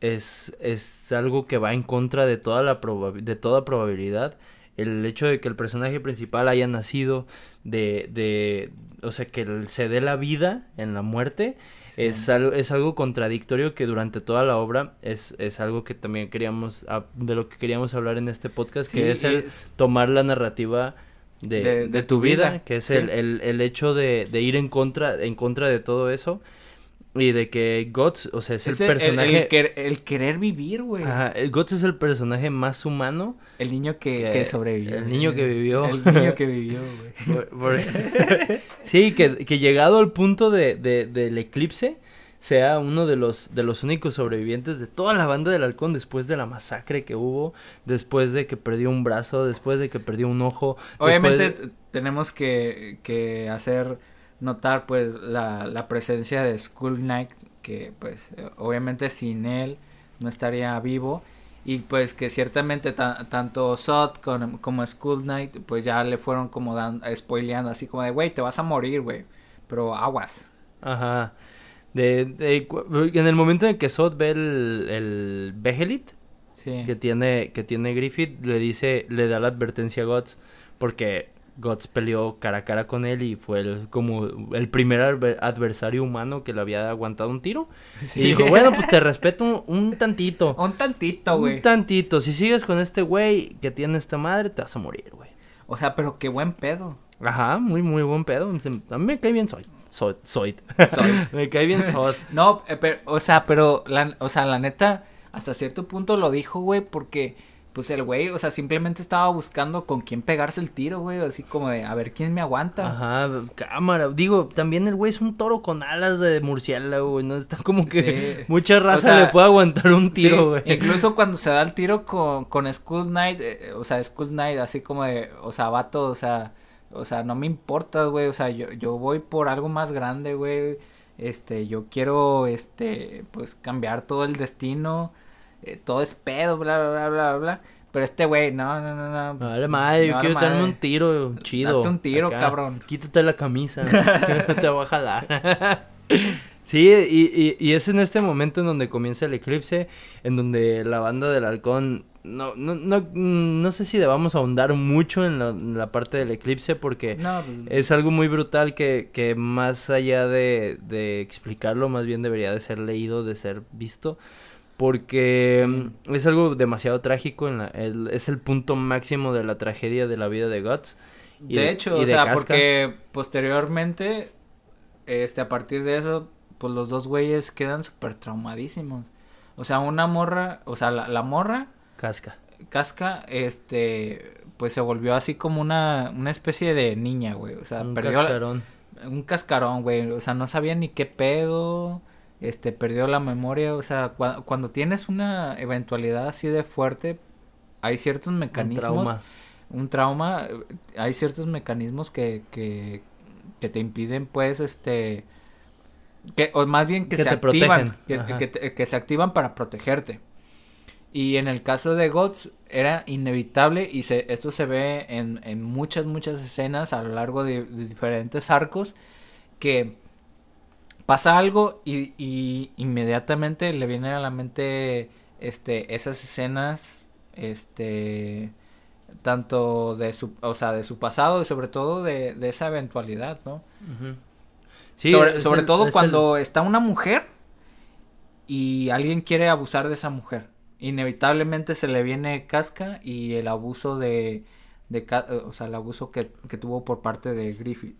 es es algo que va en contra de toda la de toda probabilidad. El hecho de que el personaje principal haya nacido de de o sea, que se dé la vida en la muerte es algo, es algo contradictorio que durante toda la obra es, es algo que también queríamos, de lo que queríamos hablar en este podcast, Sí, que es el es- tomar la narrativa de, De- de de tu vida, vida, que es sí. el, el, el hecho de, de ir en contra, en contra de todo eso y de que Guts, o sea, es, es el personaje... el quer- el querer vivir, güey. Ajá, Guts es el personaje más humano. El niño que, Que- que sobrevivió. el niño que vivió. El niño que vivió, güey. por- sí, que, que llegado al punto de, de- del eclipse, sea uno de los, de los únicos sobrevivientes de toda la banda del halcón después de la masacre que hubo, después de que perdió un brazo, después de que perdió un ojo. Obviamente de- tenemos que, que hacer notar pues la, la presencia de Skull Knight que pues obviamente sin él no estaría vivo y pues que ciertamente ta- tanto Sot con- como Skull Knight pues ya le fueron como dan, spoileando así como de güey te vas a morir güey pero aguas Ajá. De, en el momento en que Sod ve el, el Behelit Sí. que tiene, que tiene Griffith, le dice, le da la advertencia a Guts, porque Guts peleó cara a cara con él y fue el- como el primer adver- adversario humano que le había aguantado un tiro. Sí. Y dijo, bueno, pues te respeto un, un tantito. Un tantito, güey. Un tantito. Si sigues con este güey que tiene esta madre, te vas a morir, güey. O sea, pero qué buen pedo. Ajá, muy, muy buen pedo. A mí me cae bien Soy. Soy. Soy. Soy. me cae bien Soy. No, eh, pero, o sea, pero, la, o sea, la neta, hasta cierto punto lo dijo, güey, porque, pues el güey, o sea, simplemente estaba buscando con quién pegarse el tiro, güey, así como de, a ver quién me aguanta. Ajá, cámara. Digo, también el güey es un toro con alas de murciélago, güey. No está como que Sí. mucha raza sea, le puede aguantar un Sí, tiro, güey. incluso cuando se da el tiro con, con Skull Knight, eh, o sea, Skull Knight, así como de, o sea, vato, o sea, o sea, no me importa, güey, o sea, yo, yo voy por algo más grande, güey, este, yo quiero, este, pues, cambiar todo el destino, eh, todo es pedo, bla, bla, bla, bla, bla, pero este güey, no, no, no, no. Vale, madre, yo quiero darme un tiro chido. Date un tiro, cabrón. Quítate la camisa. te voy a jalar. sí, y, y, y es en este momento en donde comienza el eclipse, en donde la banda del halcón. No, no, no, no sé si debamos ahondar mucho en la, en la parte del eclipse porque No, pues, es algo muy brutal que, que más allá de, de explicarlo, más bien debería de ser leído, de ser visto. Porque mm, es algo demasiado trágico, en la, el- es el punto máximo de la tragedia de la vida de Guts. y de hecho, y o de sea, Casca. porque posteriormente, este, a partir de eso, pues los dos güeyes quedan súper traumadísimos. O sea, una morra, o sea, la, la morra, Casca. Casca, este, pues se volvió así como una, una especie de niña, güey. O sea, Un perdió la- cascarón. un cascarón, güey. O sea, no sabía ni qué pedo. Este, perdió la memoria. O sea, cua- cuando tienes una eventualidad así de fuerte, hay ciertos Un mecanismos trauma. un trauma, hay ciertos mecanismos que, que, que te impiden, pues, este, que, o más bien que, Que se activan, que, que se activan para protegerte. Y en el caso de GOTS era inevitable y se, esto se ve en, en muchas, muchas escenas a lo largo de, de diferentes arcos que pasa algo y, y inmediatamente le vienen a la mente este esas escenas este tanto de su o sea de su pasado y sobre todo de, de esa eventualidad no. Sí, sobre, es sobre el- todo es cuando está una mujer y alguien quiere abusar de esa mujer. Inevitablemente se le viene casca y el abuso de, de o sea el abuso que, que tuvo por parte de Griffith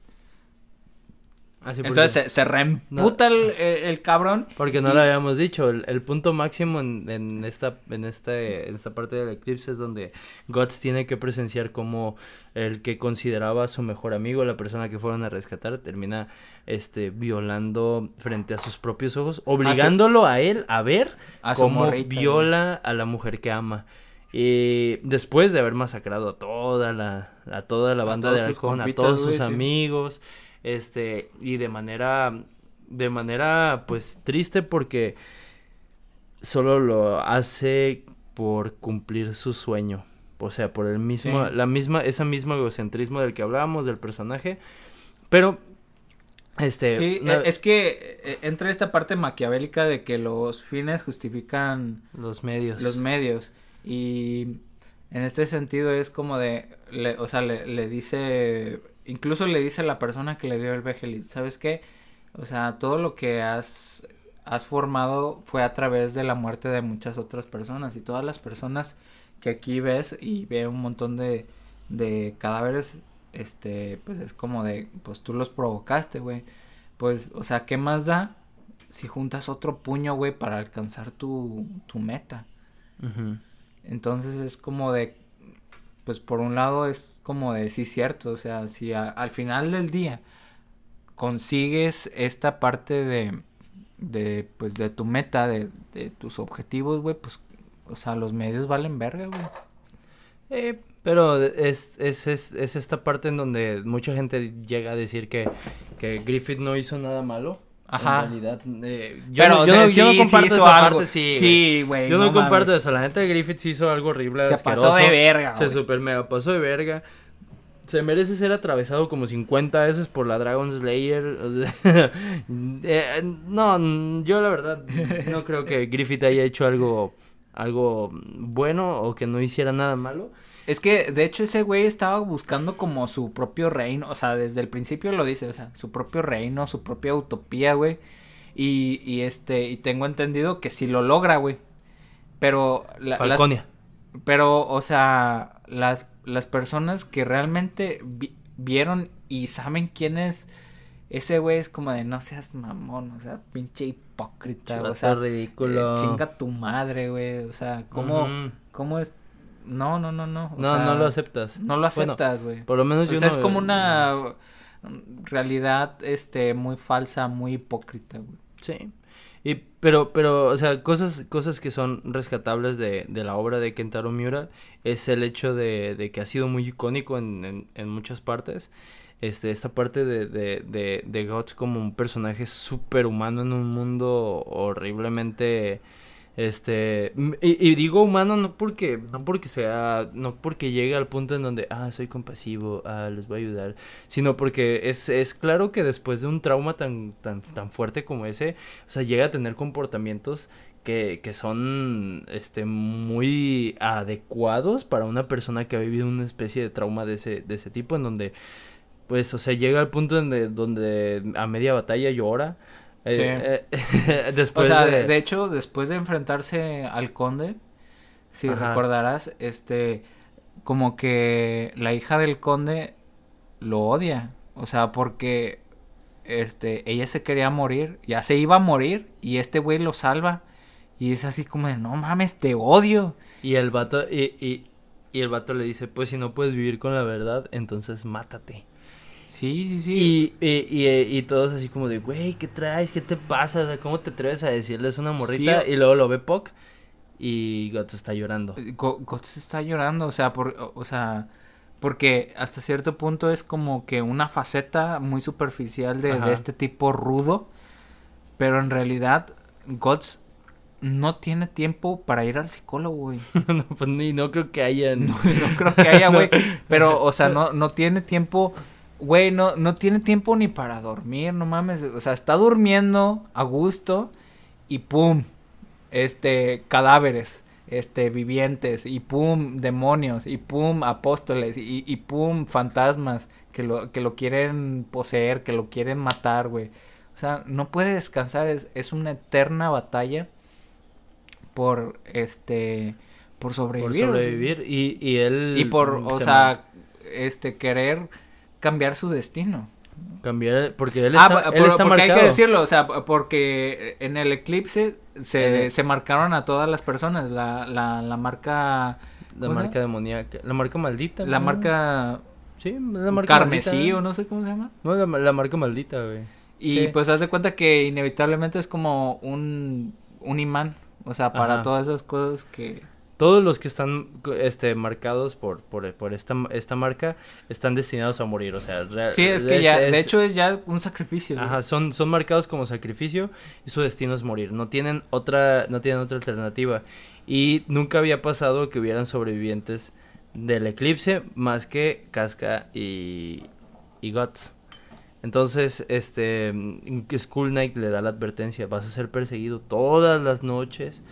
ah, entonces se, se reemputa el, el- el cabrón Porque no y- lo habíamos dicho, el, el punto máximo en, en esta en este en esta parte del eclipse es donde Guts tiene que presenciar como el que consideraba a su mejor amigo, la persona que fueron a rescatar, termina este violando frente a sus propios ojos, obligándolo a él a ver a cómo morrita, viola a la mujer que ama. Y después de haber masacrado a toda la, a toda la banda de Halcón, a todos sus sí. Este, y de manera, de manera, pues, triste porque solo lo hace por cumplir su sueño. O sea, por el mismo, Sí. la misma, esa misma egocentrismo del que hablábamos, del personaje. Pero, este, Sí, e- es que eh, entra esta parte maquiavélica de que los fines justifican los medios. los medios y en este sentido es como de, le- o sea, le, le dice, incluso le dice a la persona que le dio el Behelit, ¿sabes qué? O sea, todo lo que has, has formado fue a través de la muerte de muchas otras personas y todas las personas que aquí ves y ve un montón de, de cadáveres, este, pues es como de, pues tú los provocaste, güey. Pues, o sea, ¿qué más da si juntas otro puño, güey, para alcanzar tu, tu meta? Entonces es como de, pues por un lado es como de, sí, cierto, o sea, si al final del día consigues esta parte de, de, pues de tu meta, de, de tus objetivos, güey, pues, o sea, los medios valen verga, güey. Eh, pero es, es, es, es esta parte en donde mucha gente llega a decir que, que Griffith no hizo nada malo. Ajá. En realidad, eh, yo, Pero, no, o yo, no, yo no sí, sí comparto hizo esa algo. parte, sí. Sí, güey. Yo no, comparto mames. eso. La neta de Griffith sí hizo algo horrible, Se asqueroso. pasó de verga, Se super mega pasó de verga. se merece ser atravesado como 50 veces por la Dragon Slayer. o sea, eh, no, yo la verdad no creo que Griffith haya hecho algo, algo bueno o que no hiciera nada malo. Es que, de hecho, ese güey estaba buscando como su propio reino. O sea, desde el principio lo dice, o sea, su propio reino, su propia utopía, güey. Y, y este, y tengo entendido que sí lo logra, güey. Pero la, las- pero, o sea, las, las personas que realmente vi- vieron y saben quién es ese güey es como de no seas mamón, o sea, pinche hipócrita, o sea, ridículo. eh, chinga tu madre, güey, o sea, ¿cómo, cómo es? No, no, no, no. o No, sea, no lo aceptas. No lo aceptas, güey. por lo menos yo o sea, no- es como una realidad, este, muy falsa, muy hipócrita, güey. Sí. Y, pero, pero, o sea, cosas, cosas que son rescatables de, de la obra de Kentaro Miura es el hecho de, de que ha sido muy icónico en, en, en muchas partes. Este, esta parte de, de, de, de Guts como un personaje súper humano en un mundo horriblemente este y, y digo humano no porque no porque sea no porque llegue al punto en donde ah soy compasivo ah les voy a ayudar sino porque es, es claro que después de un trauma tan tan tan fuerte como ese o sea llega a tener comportamientos que, que son este muy adecuados para una persona que ha vivido una especie de trauma de ese de ese tipo en donde pues o sea llega al punto donde donde a media batalla llora eh, eh, después o sea, de- de... de hecho, después de enfrentarse al conde, si Ajá. recordarás, este, como que la hija del conde lo odia, o sea, porque, este, ella se quería morir, ya se iba a morir y este güey lo salva y es así como de, no mames, te odio. Y el vato, y, y, y el vato le dice, pues si no puedes vivir con la verdad, entonces mátate. Sí, sí, sí. Y, y, y, y todos así como de, güey, ¿qué traes? ¿Qué te pasa? O sea, ¿Cómo te atreves a decirles una morrita? Sí. Y luego lo ve Puck y Guts está llorando. Go- Guts está llorando, o sea, por, o- sea, porque hasta cierto punto es como que una faceta muy superficial de, este tipo rudo, pero en realidad Guts no tiene tiempo para ir al psicólogo, güey. no, pues ni no creo que haya... No, no creo que haya, güey, pero, o sea, no, no tiene tiempo, güey, no, no tiene tiempo ni para dormir, no mames, o sea, está durmiendo a gusto y pum, este, cadáveres, este, vivientes, y pum, demonios, y pum, apóstoles, y, y pum, fantasmas que lo, que lo quieren poseer, que lo quieren matar, güey. O sea, no puede descansar, es, es una eterna batalla por, este, por sobrevivir. por sobrevivir y, y él... y por, o se sea, este, querer cambiar su destino. Cambiar, porque él ah, está, pa- él por- está porque hay que decirlo, o sea, porque en el eclipse se, el- se marcaron a todas las personas, la, la, la marca, La ¿cómo se marca demoníaca. La marca maldita. la ¿no? marca Sí, la marca carmesí maldita. o no sé cómo se llama. No, la, la marca maldita, güey. Y Sí. pues haz de cuenta que inevitablemente es como un, un imán, o sea, para Ajá. todas esas cosas que... Todos los que están este, marcados por, por, por esta, esta marca están destinados a morir, o sea... Sí, es que ya, de hecho es ya un sacrificio. Ajá, son, son marcados como sacrificio y su destino es morir. No tienen otra, no tienen otra alternativa. Y nunca había pasado que hubieran sobrevivientes del eclipse más que Casca y, y Guts. Entonces, este, mm, School Knight le da la advertencia, vas a ser perseguido todas las noches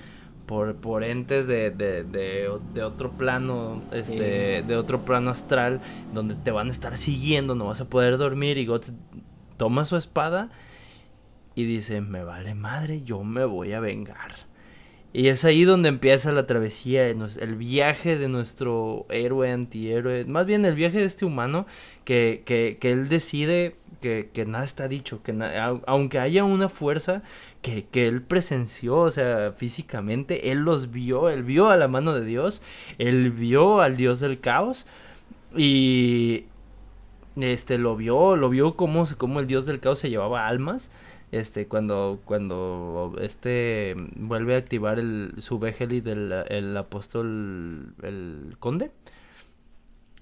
por, por entes de, de, de, de otro plano, este, Sí. de otro plano astral, donde te van a estar siguiendo, no vas a poder dormir y Guts toma su espada y dice, me vale madre, yo me voy a vengar. Y es ahí donde empieza la travesía, el viaje de nuestro héroe, antihéroe, más bien el viaje de este humano que, que, que él decide que, que nada está dicho, que aunque haya una fuerza que, que él presenció, o sea, físicamente, él los vio, él vio a la mano de Dios, él vio al Dios del caos y este lo vio, lo vio como, como el Dios del caos se llevaba almas este cuando cuando este vuelve a activar el su Vegeli del el apóstol el conde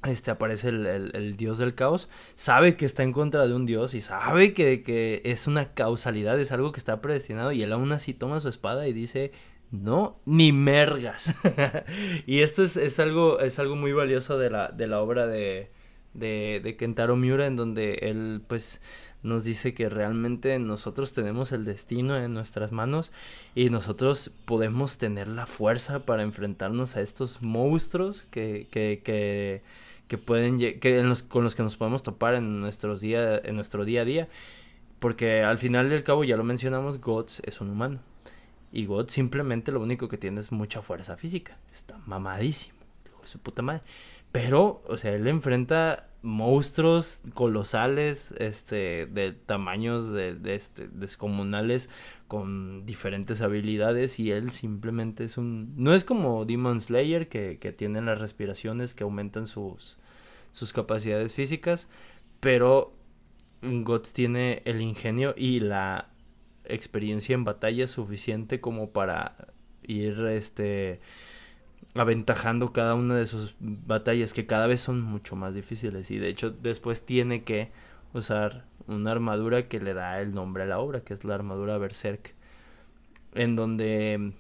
este aparece el, el- dios del caos sabe que está en contra de un dios y sabe que, que es una causalidad es algo que está predestinado y él aún así toma su espada y dice no ni mergas y esto es, es algo es algo muy valioso de la de la obra de de, de Kentaro Miura en donde él pues nos dice que realmente nosotros tenemos el destino en nuestras manos y nosotros podemos tener la fuerza para enfrentarnos a estos monstruos que, que, que pueden que con los que nos podemos topar en nuestros día, en nuestro día a día porque al final del cabo ya lo mencionamos Gods es un humano. Y God simplemente lo único que tiene es mucha fuerza física. Está mamadísimo hijo de su puta madre. Pero o sea él enfrenta monstruos colosales, este, de tamaños de, este, descomunales, con diferentes habilidades y él simplemente es un... No es como Demon Slayer que, que tiene las respiraciones que aumentan sus, sus capacidades físicas, pero Guts tiene el ingenio y la experiencia en batalla suficiente como para ir este aventajando cada una de sus batallas que cada vez son mucho más difíciles y de hecho después tiene que usar una armadura que le da el nombre a la obra que es la armadura Berserk en donde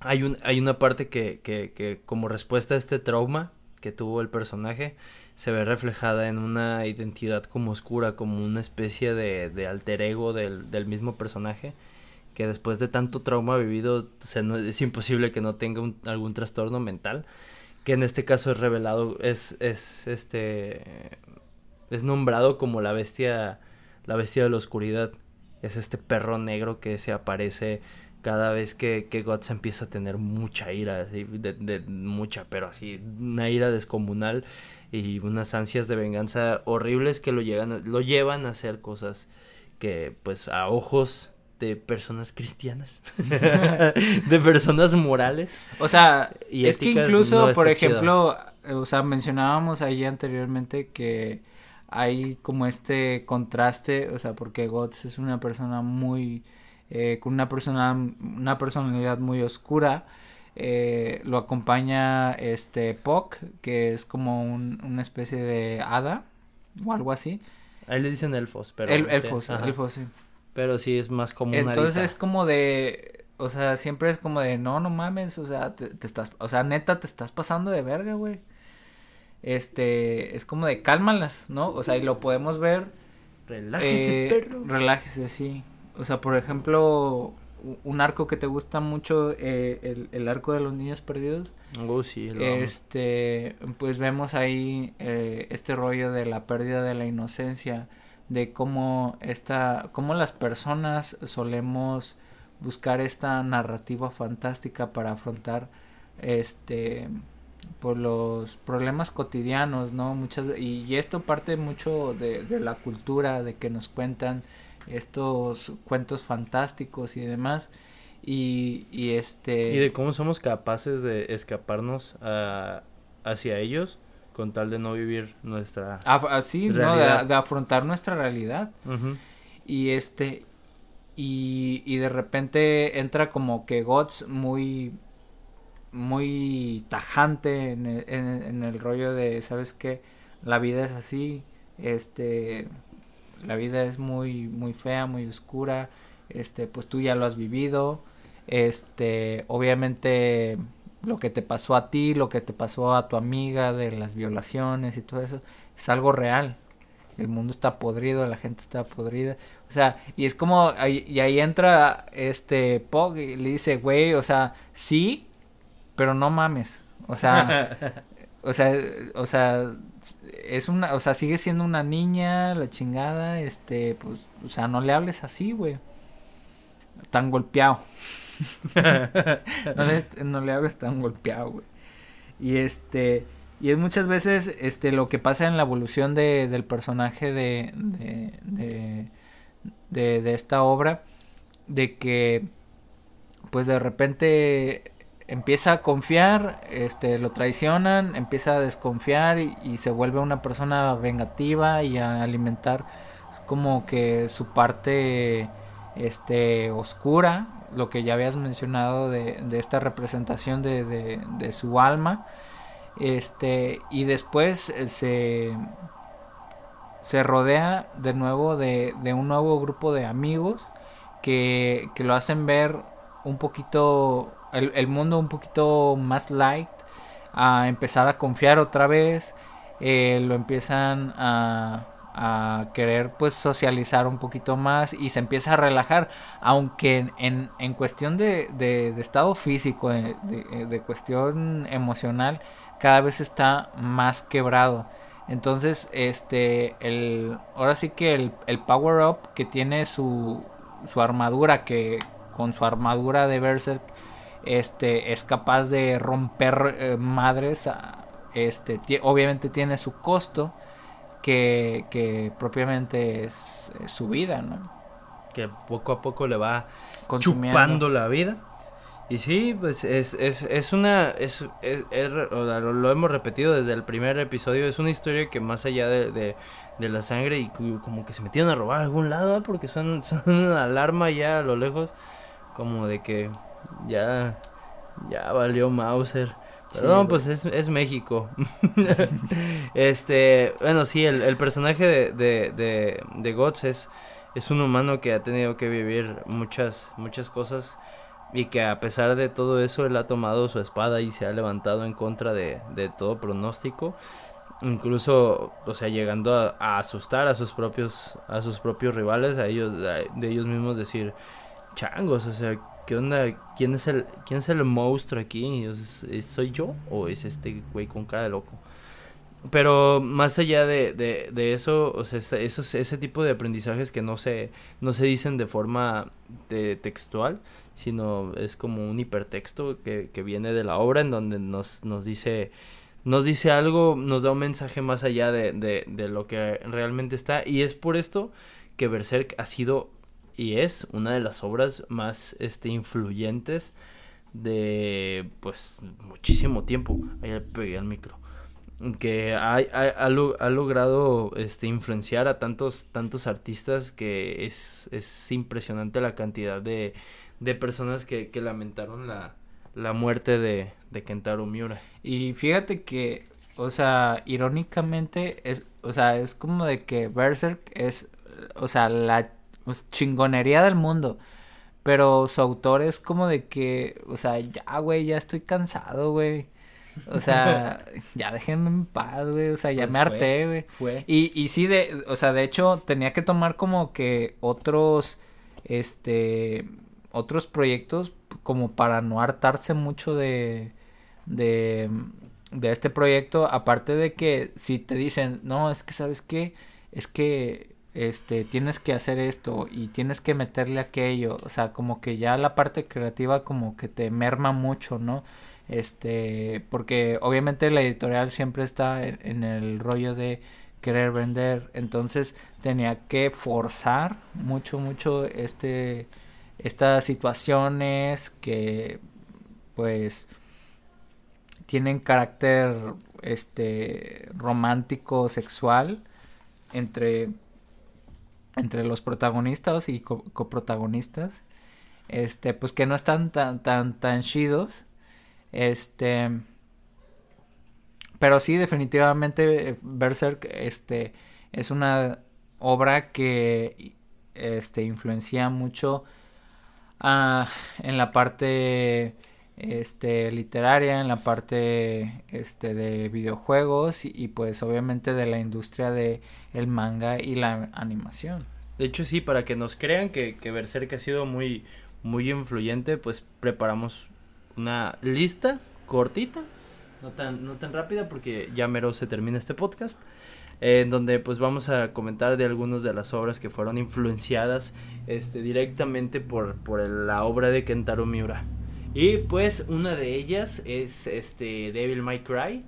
hay, un, hay una parte que, que, que como respuesta a este trauma que tuvo el personaje se ve reflejada en una identidad como oscura como una especie de, alter ego del, del mismo personaje que después de tanto trauma vivido es imposible que no tenga algún trastorno mental, que en este caso es revelado, es, es, este, es nombrado como la bestia, la bestia de la oscuridad, es este perro negro que se aparece cada vez que, que Guts empieza a tener mucha ira, así, de, de, mucha, pero así, una ira descomunal y unas ansias de venganza horribles que lo, llegan lo llevan a hacer cosas que pues a ojos de personas cristianas, de personas morales. O sea, y es que incluso, por ejemplo, o sea, mencionábamos ahí anteriormente que hay como este contraste, o sea, porque Gods es una persona muy, eh, con una persona, una personalidad muy oscura. Eh, lo acompaña este Puck, que es como un, una especie de hada o algo así. Ahí le dicen elfos, pero... elfos, elfos, sí. Pero sí es más como Entonces es como de, o sea, siempre es como de, no, no mames, o sea, te, estás, o sea, neta, te estás pasando de verga, güey. Este, es como de cálmalas, ¿no? O sea, y lo podemos ver. Relájese, eh, perro. Relájese, sí. O sea, por ejemplo, un arco que te gusta mucho, eh, el, el, arco de los niños perdidos. Oh, sí, lo Este, pues vemos ahí eh, este rollo de la pérdida de la inocencia de cómo esta, cómo las personas solemos buscar esta narrativa fantástica para afrontar este por los problemas cotidianos, ¿no? Muchas y, y esto parte mucho de, de, la cultura, de que nos cuentan estos cuentos fantásticos y demás. Y, y este y de cómo somos capaces de escaparnos a, hacia ellos con tal de no vivir nuestra así ¿no? De, afrontar nuestra realidad y este y, y de repente entra como que Gods muy muy tajante en el, en, el rollo de sabes que la vida es así este la vida es muy muy fea muy oscura este pues tú ya lo has vivido este obviamente lo que te pasó a ti, lo que te pasó a tu amiga de las violaciones y todo eso, es algo real. El mundo está podrido, la gente está podrida. O sea, y es como, y ahí entra este Pog y le dice, güey, o sea, sí, pero no mames. O sea, o sea, o sea, es una, o sea, sigue siendo una niña, la chingada, este, pues, o sea, no le hables así, güey. Tan golpeado. no, le, no le hables tan golpeado, güey. Y este. Y es muchas veces este lo que pasa en la evolución de, del personaje de, de, de, de, esta obra. De que pues de repente empieza a confiar, este, lo traicionan, empieza a desconfiar y, se vuelve una persona vengativa y a alimentar como que su parte este oscura lo que ya habías mencionado de, esta representación de, de, su alma. Este, y después eh, se, se rodea de nuevo de, de un nuevo grupo de amigos que, que lo hacen ver un poquito, el, mundo un poquito más light, a empezar a confiar otra vez. eh, lo empiezan a, querer pues socializar un poquito más y se empieza a relajar, aunque en, en cuestión de, de, estado físico, de, de, cuestión emocional, cada vez está más quebrado. Entonces, este, el, ahora sí que el, el power up que tiene su, su armadura, que con su armadura de Berserk, este, es capaz de romper eh, madres, este, obviamente tiene su costo, que, que propiamente es, su vida, ¿no? Que poco a poco le va chupando la vida. Y sí, pues es, es, es una. Es, lo, hemos repetido desde el primer episodio. Es una historia que más allá de, de, la sangre y como que se metieron a robar a algún lado, porque son, son una alarma ya a lo lejos. Como de que ya. Ya valió Mauser. Pero no, pues es, es México. este. Bueno, sí, el, el personaje de, de, de, de Gots es, es un humano que ha tenido que vivir muchas, muchas cosas y que a pesar de todo eso él ha tomado su espada y se ha levantado en contra de, todo pronóstico incluso o sea llegando a, asustar a sus propios a sus propios rivales a ellos de ellos mismos decir changos o sea qué onda quién es el quién es el monstruo aquí soy yo o es este güey con cara de loco pero más allá de, de, eso, o sea, esos, ese tipo de aprendizajes que no se, no se dicen de forma de textual, sino es como un hipertexto que, que viene de la obra en donde nos, nos dice nos dice algo, nos da un mensaje más allá de, de, de, lo que realmente está. Y es por esto que Berserk ha sido y es una de las obras más este, influyentes de pues muchísimo tiempo. Ahí pegué al micro. Que ha, ha, ha, logrado este, influenciar a tantos, tantos artistas que es, es impresionante la cantidad de, de personas que, que lamentaron la, la muerte de, de, Kentaro Miura. Y fíjate que, o sea, irónicamente, es, o sea, es como de que Berserk es, o sea, la pues, chingonería del mundo. Pero su autor es como de que, o sea, ya, güey, ya estoy cansado, güey. O sea, ya déjenme en paz, güey. O sea, ya pues me harté, güey. Fue. Y, y sí, de, o sea, de hecho, tenía que tomar como que otros, este, otros proyectos como para no hartarse mucho de, de, de este proyecto. Aparte de que si te dicen, no, es que sabes qué, es que este tienes que hacer esto y tienes que meterle aquello, o sea, como que ya la parte creativa como que te merma mucho, ¿no? Este, porque obviamente la editorial siempre está en el rollo de querer vender, entonces tenía que forzar mucho mucho este estas situaciones que pues tienen carácter este romántico sexual entre entre los protagonistas y coprotagonistas este pues que no están tan tan tan chidos este pero sí definitivamente Berserk este es una obra que este influencia mucho Ah, en la parte este literaria, en la parte este de videojuegos y, pues obviamente de la industria de el manga y la animación. De hecho sí, para que nos crean que, que Berserk ha sido muy muy influyente, pues preparamos una lista cortita, no tan no tan rápida porque ya mero se termina este podcast en donde pues vamos a comentar de algunas de las obras que fueron influenciadas este, directamente por, por la obra de Kentaro Miura. Y pues una de ellas es este Devil May Cry.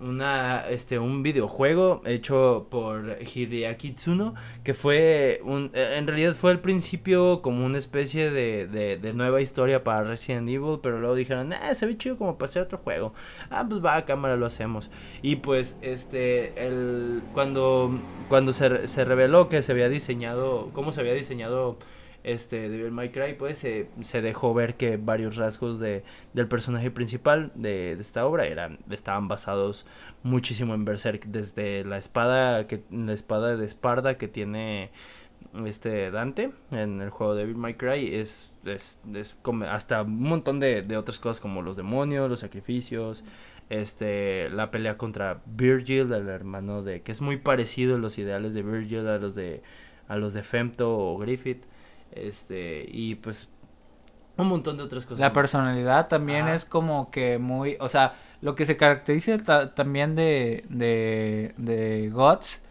Una este un videojuego hecho por Hideaki Tsuno que fue un en realidad fue al principio como una especie de, de, nueva historia para Resident Evil pero luego dijeron eh, se ve chido como para hacer otro juego ah pues va a cámara lo hacemos. Y pues este el cuando cuando se, se reveló que se había diseñado cómo se había diseñado este Devil May Cry pues se, dejó ver que varios rasgos de, del personaje principal de, esta obra eran estaban basados muchísimo en Berserk desde la espada que la espada de Esparda que tiene este Dante en el juego Devil May Cry es, es, es hasta un montón de, de otras cosas como los demonios, los sacrificios, este la pelea contra Virgil, el hermano de que es muy parecido los ideales de Virgil a los de a los de Femto o Griffith. Este, y pues un montón de otras cosas. La personalidad también es como que muy, o sea, lo que se caracteriza ta- también de, de, de Guts,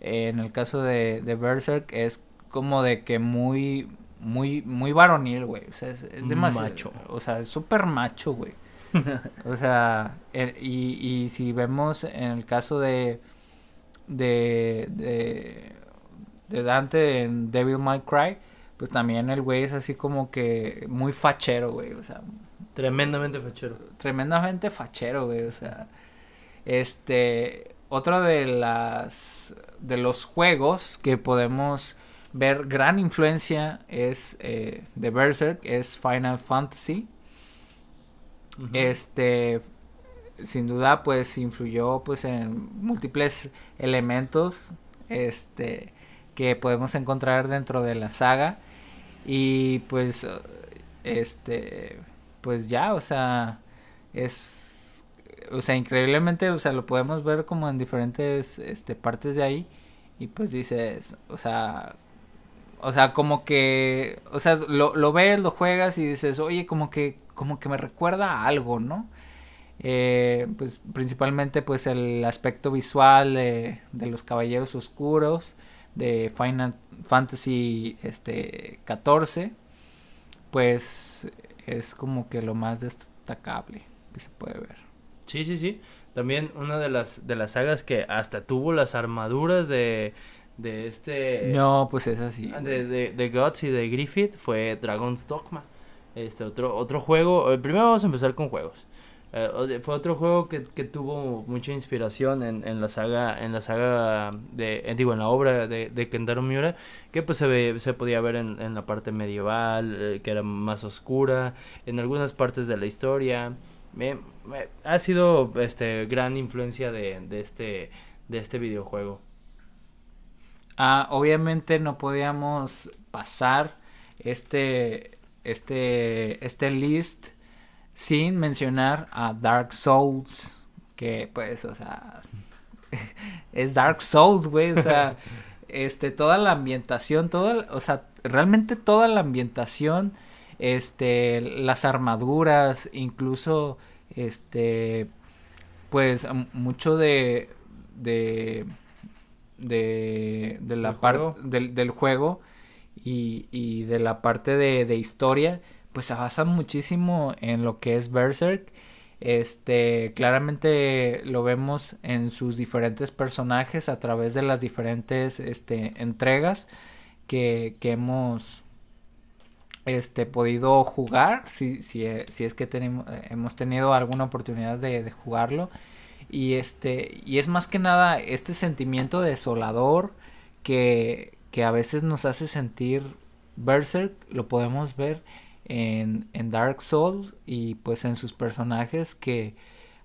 eh, en el caso de, de Berserk, es como de que muy, muy, muy varonil, güey. O sea, es, es demasiado. Macho. O sea, es súper macho, güey. o sea, y, y si vemos en el caso de, de, de, de Dante en Devil May Cry, pues también el güey es así como que muy fachero, güey. O sea, Tremendamente fachero. tremendamente fachero, güey. O sea, este, otro de las, de los juegos que podemos ver gran influencia es eh, de Berserk, es Final Fantasy. Este, sin duda, pues influyó pues en múltiples elementos, este, que podemos encontrar dentro de la saga y pues, eh, este, pues ya, o sea, es, o sea, increíblemente, o sea, lo podemos ver como en diferentes, este, partes de ahí y pues dices, o sea, o sea, como que, o sea, lo, lo ves, lo juegas y dices, oye, como que, como que me recuerda a algo, ¿no? Eh, pues principalmente pues el aspecto visual de, de los Caballeros Oscuros de Final Fantasy este 14 pues es como que lo más destacable que se puede ver. Sí, sí, sí. También una de las de las sagas que hasta tuvo las armaduras de de este No, pues es así. de, de, de Guts y de Griffith fue Dragon's Dogma. Este otro otro juego, eh, primero vamos a empezar con juegos. Eh, fue otro juego que, que tuvo mucha inspiración en, la saga en la saga de eh, digo en la obra de, de Miura que pues se ve, se podía ver en, en la parte medieval eh, que era más oscura en algunas partes de la historia. Me- ha sido este gran influencia de, de este de este videojuego. Ah, obviamente no podíamos pasar este este este list sin mencionar a Dark Souls que pues o sea es Dark Souls güey o sea este toda la ambientación toda o sea realmente toda la ambientación este las armaduras incluso este pues mucho de de de, de la ¿Del parte del, del juego y, y de la parte de, de historia pues se basa muchísimo en lo que es Berserk. Este claramente lo vemos en sus diferentes personajes a través de las diferentes este entregas que, que hemos este podido jugar. Si, si, eh, si es que hemos tenido alguna oportunidad de, de jugarlo. Y este y es más que nada este sentimiento desolador que, que a veces nos hace sentir Berserk. Lo podemos ver en, en Dark Souls y pues en sus personajes que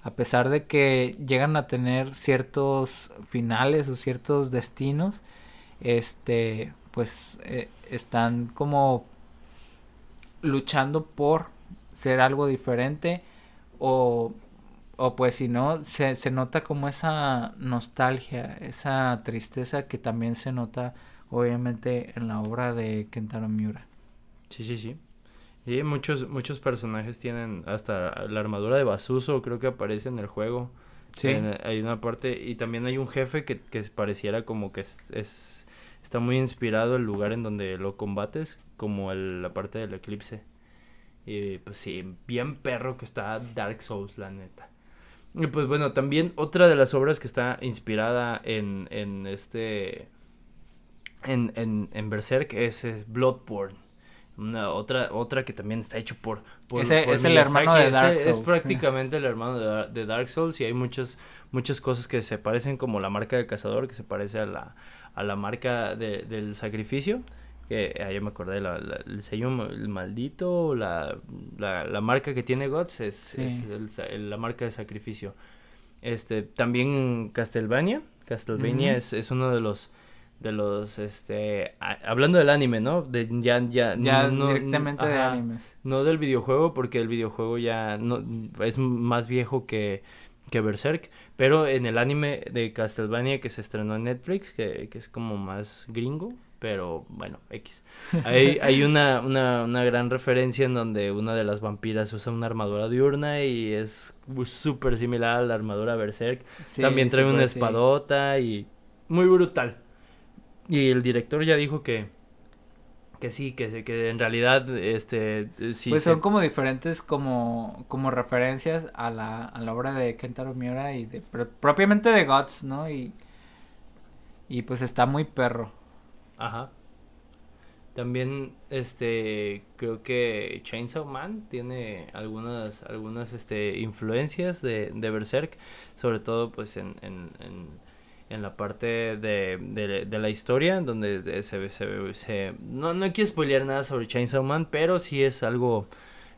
a pesar de que llegan a tener ciertos finales o ciertos destinos este pues eh, están como luchando por ser algo diferente o, o pues si no se, se nota como esa nostalgia esa tristeza que también se nota obviamente en la obra de Kentaro Miura Sí, sí, sí. Y muchos, muchos personajes tienen hasta la armadura de Basuso, creo que aparece en el juego. sí En- hay una parte, y también hay un jefe que, que pareciera como que es, es- está muy inspirado el lugar en donde lo combates, como el- la parte del eclipse. Y pues sí, bien perro que está Dark Souls, la neta. Y pues bueno, también otra de las obras que está inspirada en, en este... En, en, en Berserk es, Bloodborne. Una otra, otra que también está hecho por, por Ese por es el hermano de. Dark Souls. Es prácticamente el hermano de, Dar- de Dark Souls y hay muchas, muchas cosas que se parecen como la marca del cazador, que se parece a la, a la marca de- del sacrificio. Que ah, ya me acordé, la- la- el sello el maldito, la, la, la marca que tiene Guts es, Sí. es el la marca de sacrificio. Este, también Castlevania. Castlevania es, es uno de los de los este hablando del anime, ¿no? De ya ya, ya no, directamente de animes. No del videojuego porque el videojuego ya no es más viejo que que Berserk, pero en el anime de Castlevania que se estrenó en Netflix, que, que es como más gringo, pero bueno, X. Hay, hay una, una, una, gran referencia en donde una de las vampiras usa una armadura diurna y es súper similar a la armadura Berserk. También trae una espadota y muy brutal. Y el director ya dijo que que sí, que, que en realidad este sí Pues son como diferentes como como referencias a la, a la obra de Kentaro Miura y de propiamente de Gods, ¿no? Y y pues está muy perro. Ajá. También, este, creo que Chainsaw Man tiene algunas, algunas, este, influencias de, de Berserk, sobre todo, pues, en, en, en, la parte de, de, la historia, donde se, se, se, no, no quiero spoilear nada sobre Chainsaw Man, pero sí es algo,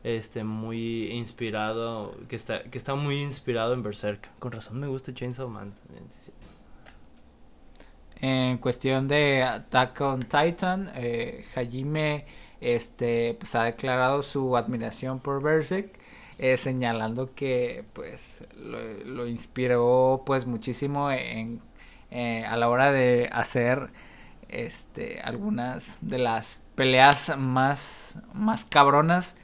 este, muy inspirado, que está, que está muy inspirado en Berserk. Con razón me gusta Chainsaw Man. En cuestión de Attack on Titan, eh, Hajime este, pues, ha declarado su admiración por Berserk, eh, señalando que pues lo, inspiró pues muchísimo en, eh, a la hora de hacer este, algunas de las peleas más, más cabronas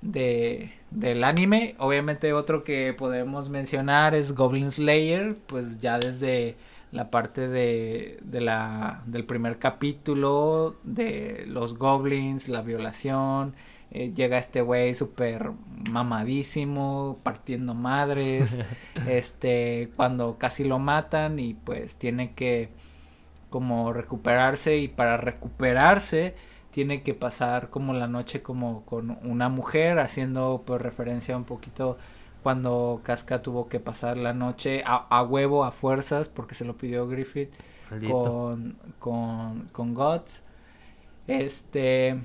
de, del anime. Obviamente otro que podemos mencionar es Goblin Slayer, pues ya desde la parte de, de la, del primer capítulo, de los goblins, la violación. Eh, llega este güey súper mamadísimo, partiendo madres. este, cuando casi lo matan y pues tiene que como recuperarse y para recuperarse tiene que pasar como la noche como con una mujer haciendo pues referencia un poquito cuando Casca tuvo que pasar la noche a, huevo, a fuerzas, porque se lo pidió Griffith con, con, con Gods. Este,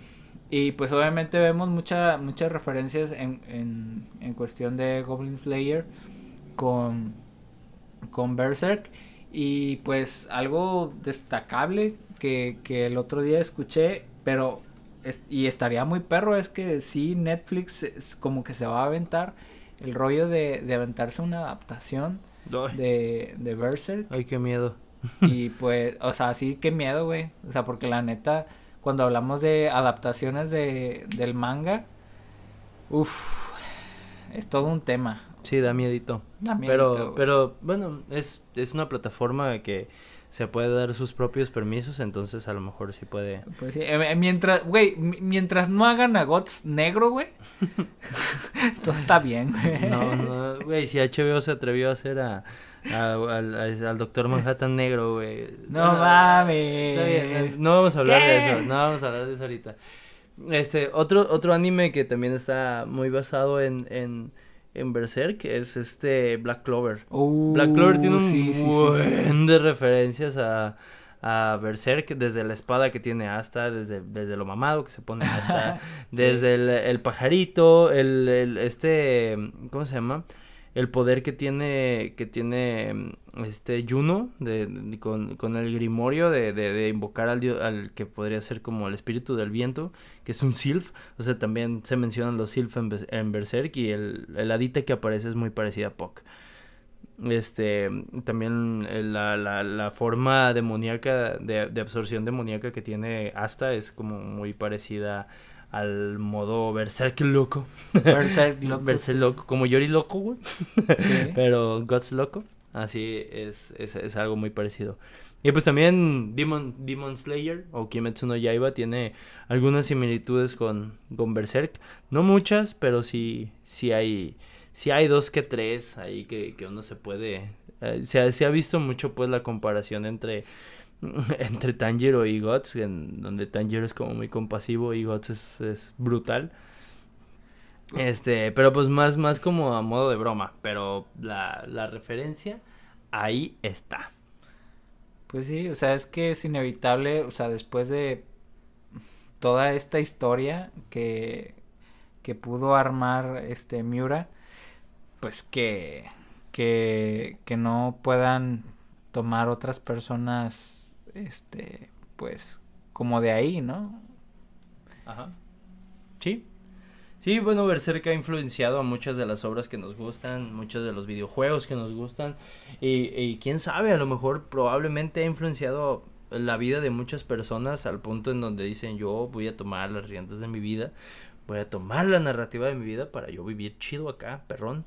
y pues obviamente vemos mucha, muchas referencias en, en, en cuestión de Goblin Slayer con, con Berserk. Y pues algo destacable que, que el otro día escuché, pero y estaría muy perro, es que sí Netflix es como que se va a aventar el rollo de, de aventarse una adaptación de, de Berserk. Ay, qué miedo. y pues, o sea, sí, qué miedo, güey. O sea, porque la neta, cuando hablamos de adaptaciones de, del manga, uff, es todo un tema. Sí, da miedito. Da miedito. Pero, pero bueno, es, es una plataforma que se puede dar sus propios permisos, entonces a lo mejor sí puede. Pues sí, eh, mientras, güey, mientras no hagan a Gots negro, güey, todo está bien, güey. No, no, güey, si HBO se atrevió a hacer a, al, Doctor Manhattan negro, güey. No, mames. no vamos a hablar de eso, no vamos a hablar de eso ahorita. Este, otro, otro anime que también está muy basado en, en en Berserk es este Black Clover. Black Clover tiene un buen de referencias a, a Berserk, desde la espada que tiene Asta, desde, desde lo mamado que se pone Asta, desde el, el pajarito, el, el, este, ¿cómo se llama? El poder que tiene que tiene mm, este Juno con, con, el grimorio de, de, invocar al, al que podría ser como el espíritu del viento que es un sylph. O sea también se mencionan los sylph en, Berserk y el, el hadita que aparece es muy parecida a Puck este también la, la, la forma demoníaca de, de absorción demoníaca que tiene Asta es como muy parecida al modo Berserk loco. Berserk loco. Berserk loco, como Yori loco, güey. Pero Gods loco. Así es, es, es, algo muy parecido. Y pues también Demon, Demon Slayer o Kimetsu no Yaiba tiene algunas similitudes con, con Berserk. No muchas, pero sí, sí hay, sí hay dos que tres ahí que, que uno se puede... Eh, se, se ha visto mucho pues la comparación entre entre Tanjiro y Guts, donde Tanjiro es como muy compasivo y Guts es, es, brutal. Este, pero pues más, más como a modo de broma, pero la, la referencia ahí está. Pues sí, o sea, es que es inevitable, o sea, después de toda esta historia que, que pudo armar este Miura, pues que, que, que no puedan tomar otras personas este, pues, como de ahí, ¿no? Ajá. Sí. Sí, bueno, Berserk ha influenciado a muchas de las obras que nos gustan, muchos de los videojuegos que nos gustan. Y, y quién sabe, a lo mejor probablemente ha influenciado la vida de muchas personas al punto en donde dicen yo voy a tomar las riendas de mi vida, voy a tomar la narrativa de mi vida para yo vivir chido acá, perrón.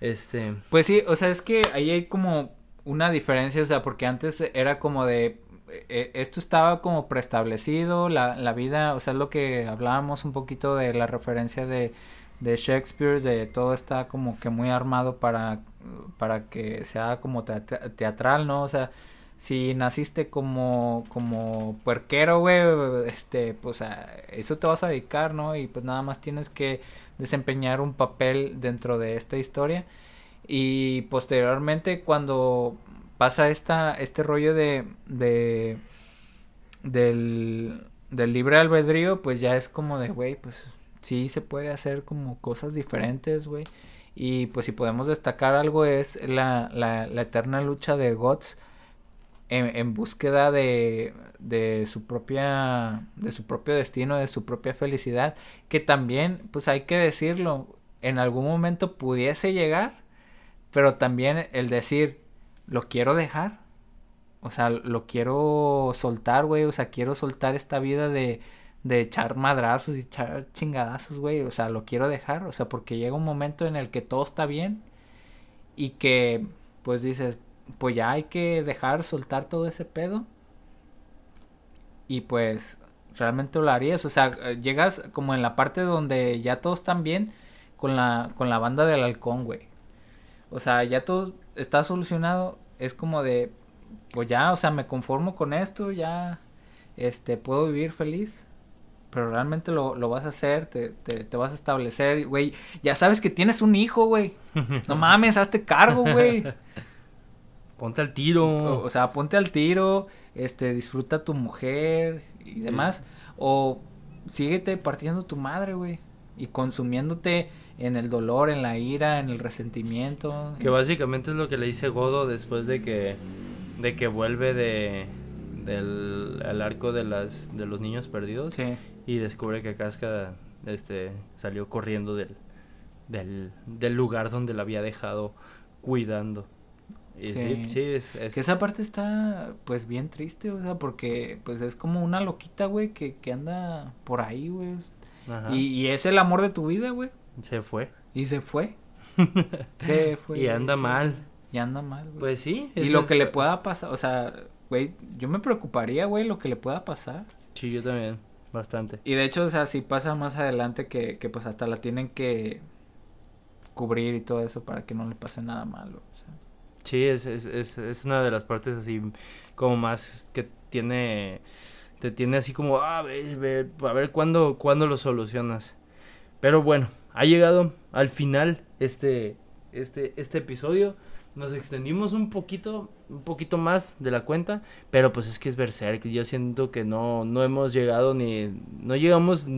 Este. Pues sí, o sea, es que ahí hay como una diferencia, o sea, porque antes era como de e, esto estaba como preestablecido, la, la vida, o sea, es lo que hablábamos un poquito de la referencia de, de Shakespeare, de todo está como que muy armado para, para que sea como teatral, ¿no? O sea, si naciste como, como puerquero, güey, este, pues eso te vas a dedicar, ¿no? Y pues nada más tienes que desempeñar un papel dentro de esta historia. Y posteriormente cuando pasa esta, este rollo de, de del, del libre albedrío, pues ya es como de, güey, pues sí se puede hacer como cosas diferentes, güey. Y pues si podemos destacar algo es la, la, eterna lucha de Gods en, en, búsqueda de, de su propia de su propio destino, de su propia felicidad, que también, pues hay que decirlo, en algún momento pudiese llegar, pero también el decir, lo quiero dejar. O sea, lo quiero soltar, güey. O sea, quiero soltar esta vida de, de echar madrazos y echar chingadazos, güey. O sea, lo quiero dejar. O sea, porque llega un momento en el que todo está bien y que, pues dices, pues ya hay que dejar, soltar todo ese pedo. Y pues, realmente lo harías. O sea, llegas como en la parte donde ya todos están bien con la, con la banda del halcón, güey. O sea, ya todo está solucionado es como de, pues ya, o sea, me conformo con esto, ya, este, puedo vivir feliz. Pero realmente lo, lo vas a hacer, te, te, te vas a establecer, güey. Ya sabes que tienes un hijo, güey. No mames, hazte cargo, güey. Ponte al tiro. O, o, sea, ponte al tiro, este, disfruta tu mujer y demás. O síguete partiendo tu madre, güey. Y consumiéndote en el dolor, en la ira, en el resentimiento. Que básicamente es lo que le dice Godo después de que de que vuelve de del arco de las de los niños perdidos sí. y descubre que Casca este salió corriendo del del, del lugar donde la había dejado cuidando. Y sí, sí, sí es, es, Que esa parte está, pues, bien triste, o sea, porque, pues, es como una loquita, güey, que, que anda por ahí, güey. Y, y, es el amor de tu vida, güey. Se fue. Y se fue. se fue. y anda mal. Y anda mal, güey. Pues sí. Y lo que le pueda pasar, o sea, güey, yo me preocuparía, güey, lo que le pueda pasar. Sí, yo también, bastante. Y de hecho, o sea, si pasa más adelante que, que pues hasta la tienen que cubrir y todo eso para que no le pase nada malo. O sea. Sí, es, es, es, es una de las partes así como más que tiene, te tiene así como, ah, a ver, a ver cuándo, cuándo lo solucionas. Pero bueno, ha llegado al final este, este, este episodio. Nos extendimos un poquito, un poquito más de la cuenta, pero pues es que es Berserk. Yo siento que no, no hemos llegado ni, no llegamos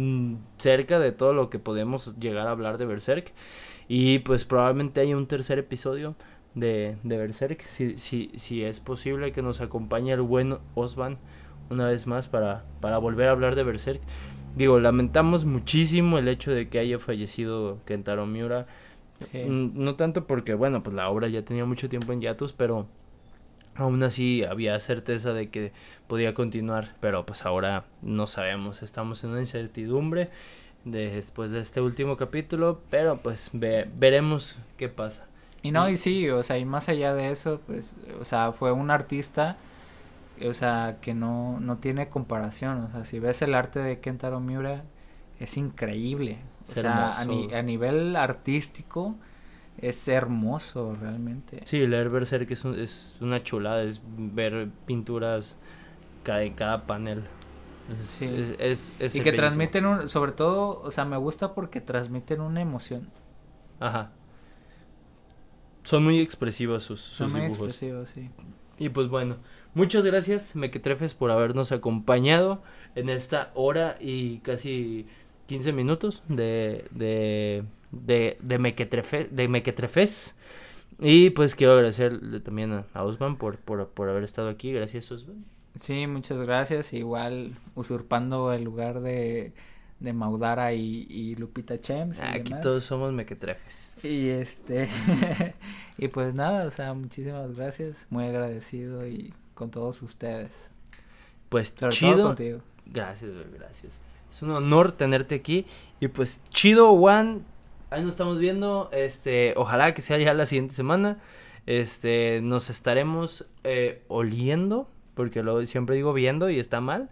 cerca de todo lo que podemos llegar a hablar de Berserk. Y pues probablemente haya un tercer episodio de, de Berserk. Si, si, si es posible que nos acompañe el buen Osvan una vez más para, para volver a hablar de Berserk. Digo, lamentamos muchísimo el hecho de que haya fallecido Kentaro Miura. Sí. No tanto porque, bueno, pues la obra ya tenía mucho tiempo en hiatus, pero aún así había certeza de que podía continuar. Pero pues ahora no sabemos, estamos en una incertidumbre de, después de este último capítulo, pero pues ve, veremos qué pasa. Y no, y sí, o sea, y más allá de eso, pues, o sea, fue un artista o sea, que no, no tiene comparación. O sea, si ves el arte de Kentaro Miura, es increíble. O es sea, a, ni, a, nivel artístico es hermoso realmente. Sí, leer Berserk es, un, es una chulada, es ver pinturas cada, en cada panel. Es, sí. es, es, y que transmiten un, sobre todo, o sea, me gusta porque transmiten una emoción. Ajá. Son muy expresivos sus, sus Son muy dibujos. expresivos, sí. Y pues bueno, muchas gracias Mequetrefes por habernos acompañado en esta hora y casi 15 minutos de, de, de, de, Mequetrefe, de Mequetrefes. Y pues quiero agradecerle también a, a Osman por, por, por haber estado aquí. Gracias, Osman. Sí, muchas gracias. Igual usurpando el lugar de, de Maudara y, y Lupita Chems. y Aquí demás. todos somos mequetrefes. Y este. y pues nada, o sea, muchísimas gracias. Muy agradecido y con todos ustedes. Pues Sobre chido. contigo. Gracias, gracias. Es un honor tenerte aquí. Y pues chido, Juan. Ahí nos estamos viendo. Este, ojalá que sea ya la siguiente semana. Este, nos estaremos eh, oliendo. Porque luego siempre digo viendo y está mal.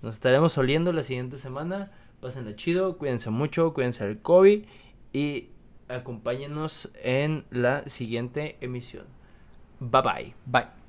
Nos estaremos oliendo la siguiente semana. Pásenla chido, cuídense mucho, cuídense del COVID. Y acompáñenos en la siguiente emisión. Bye bye. Bye.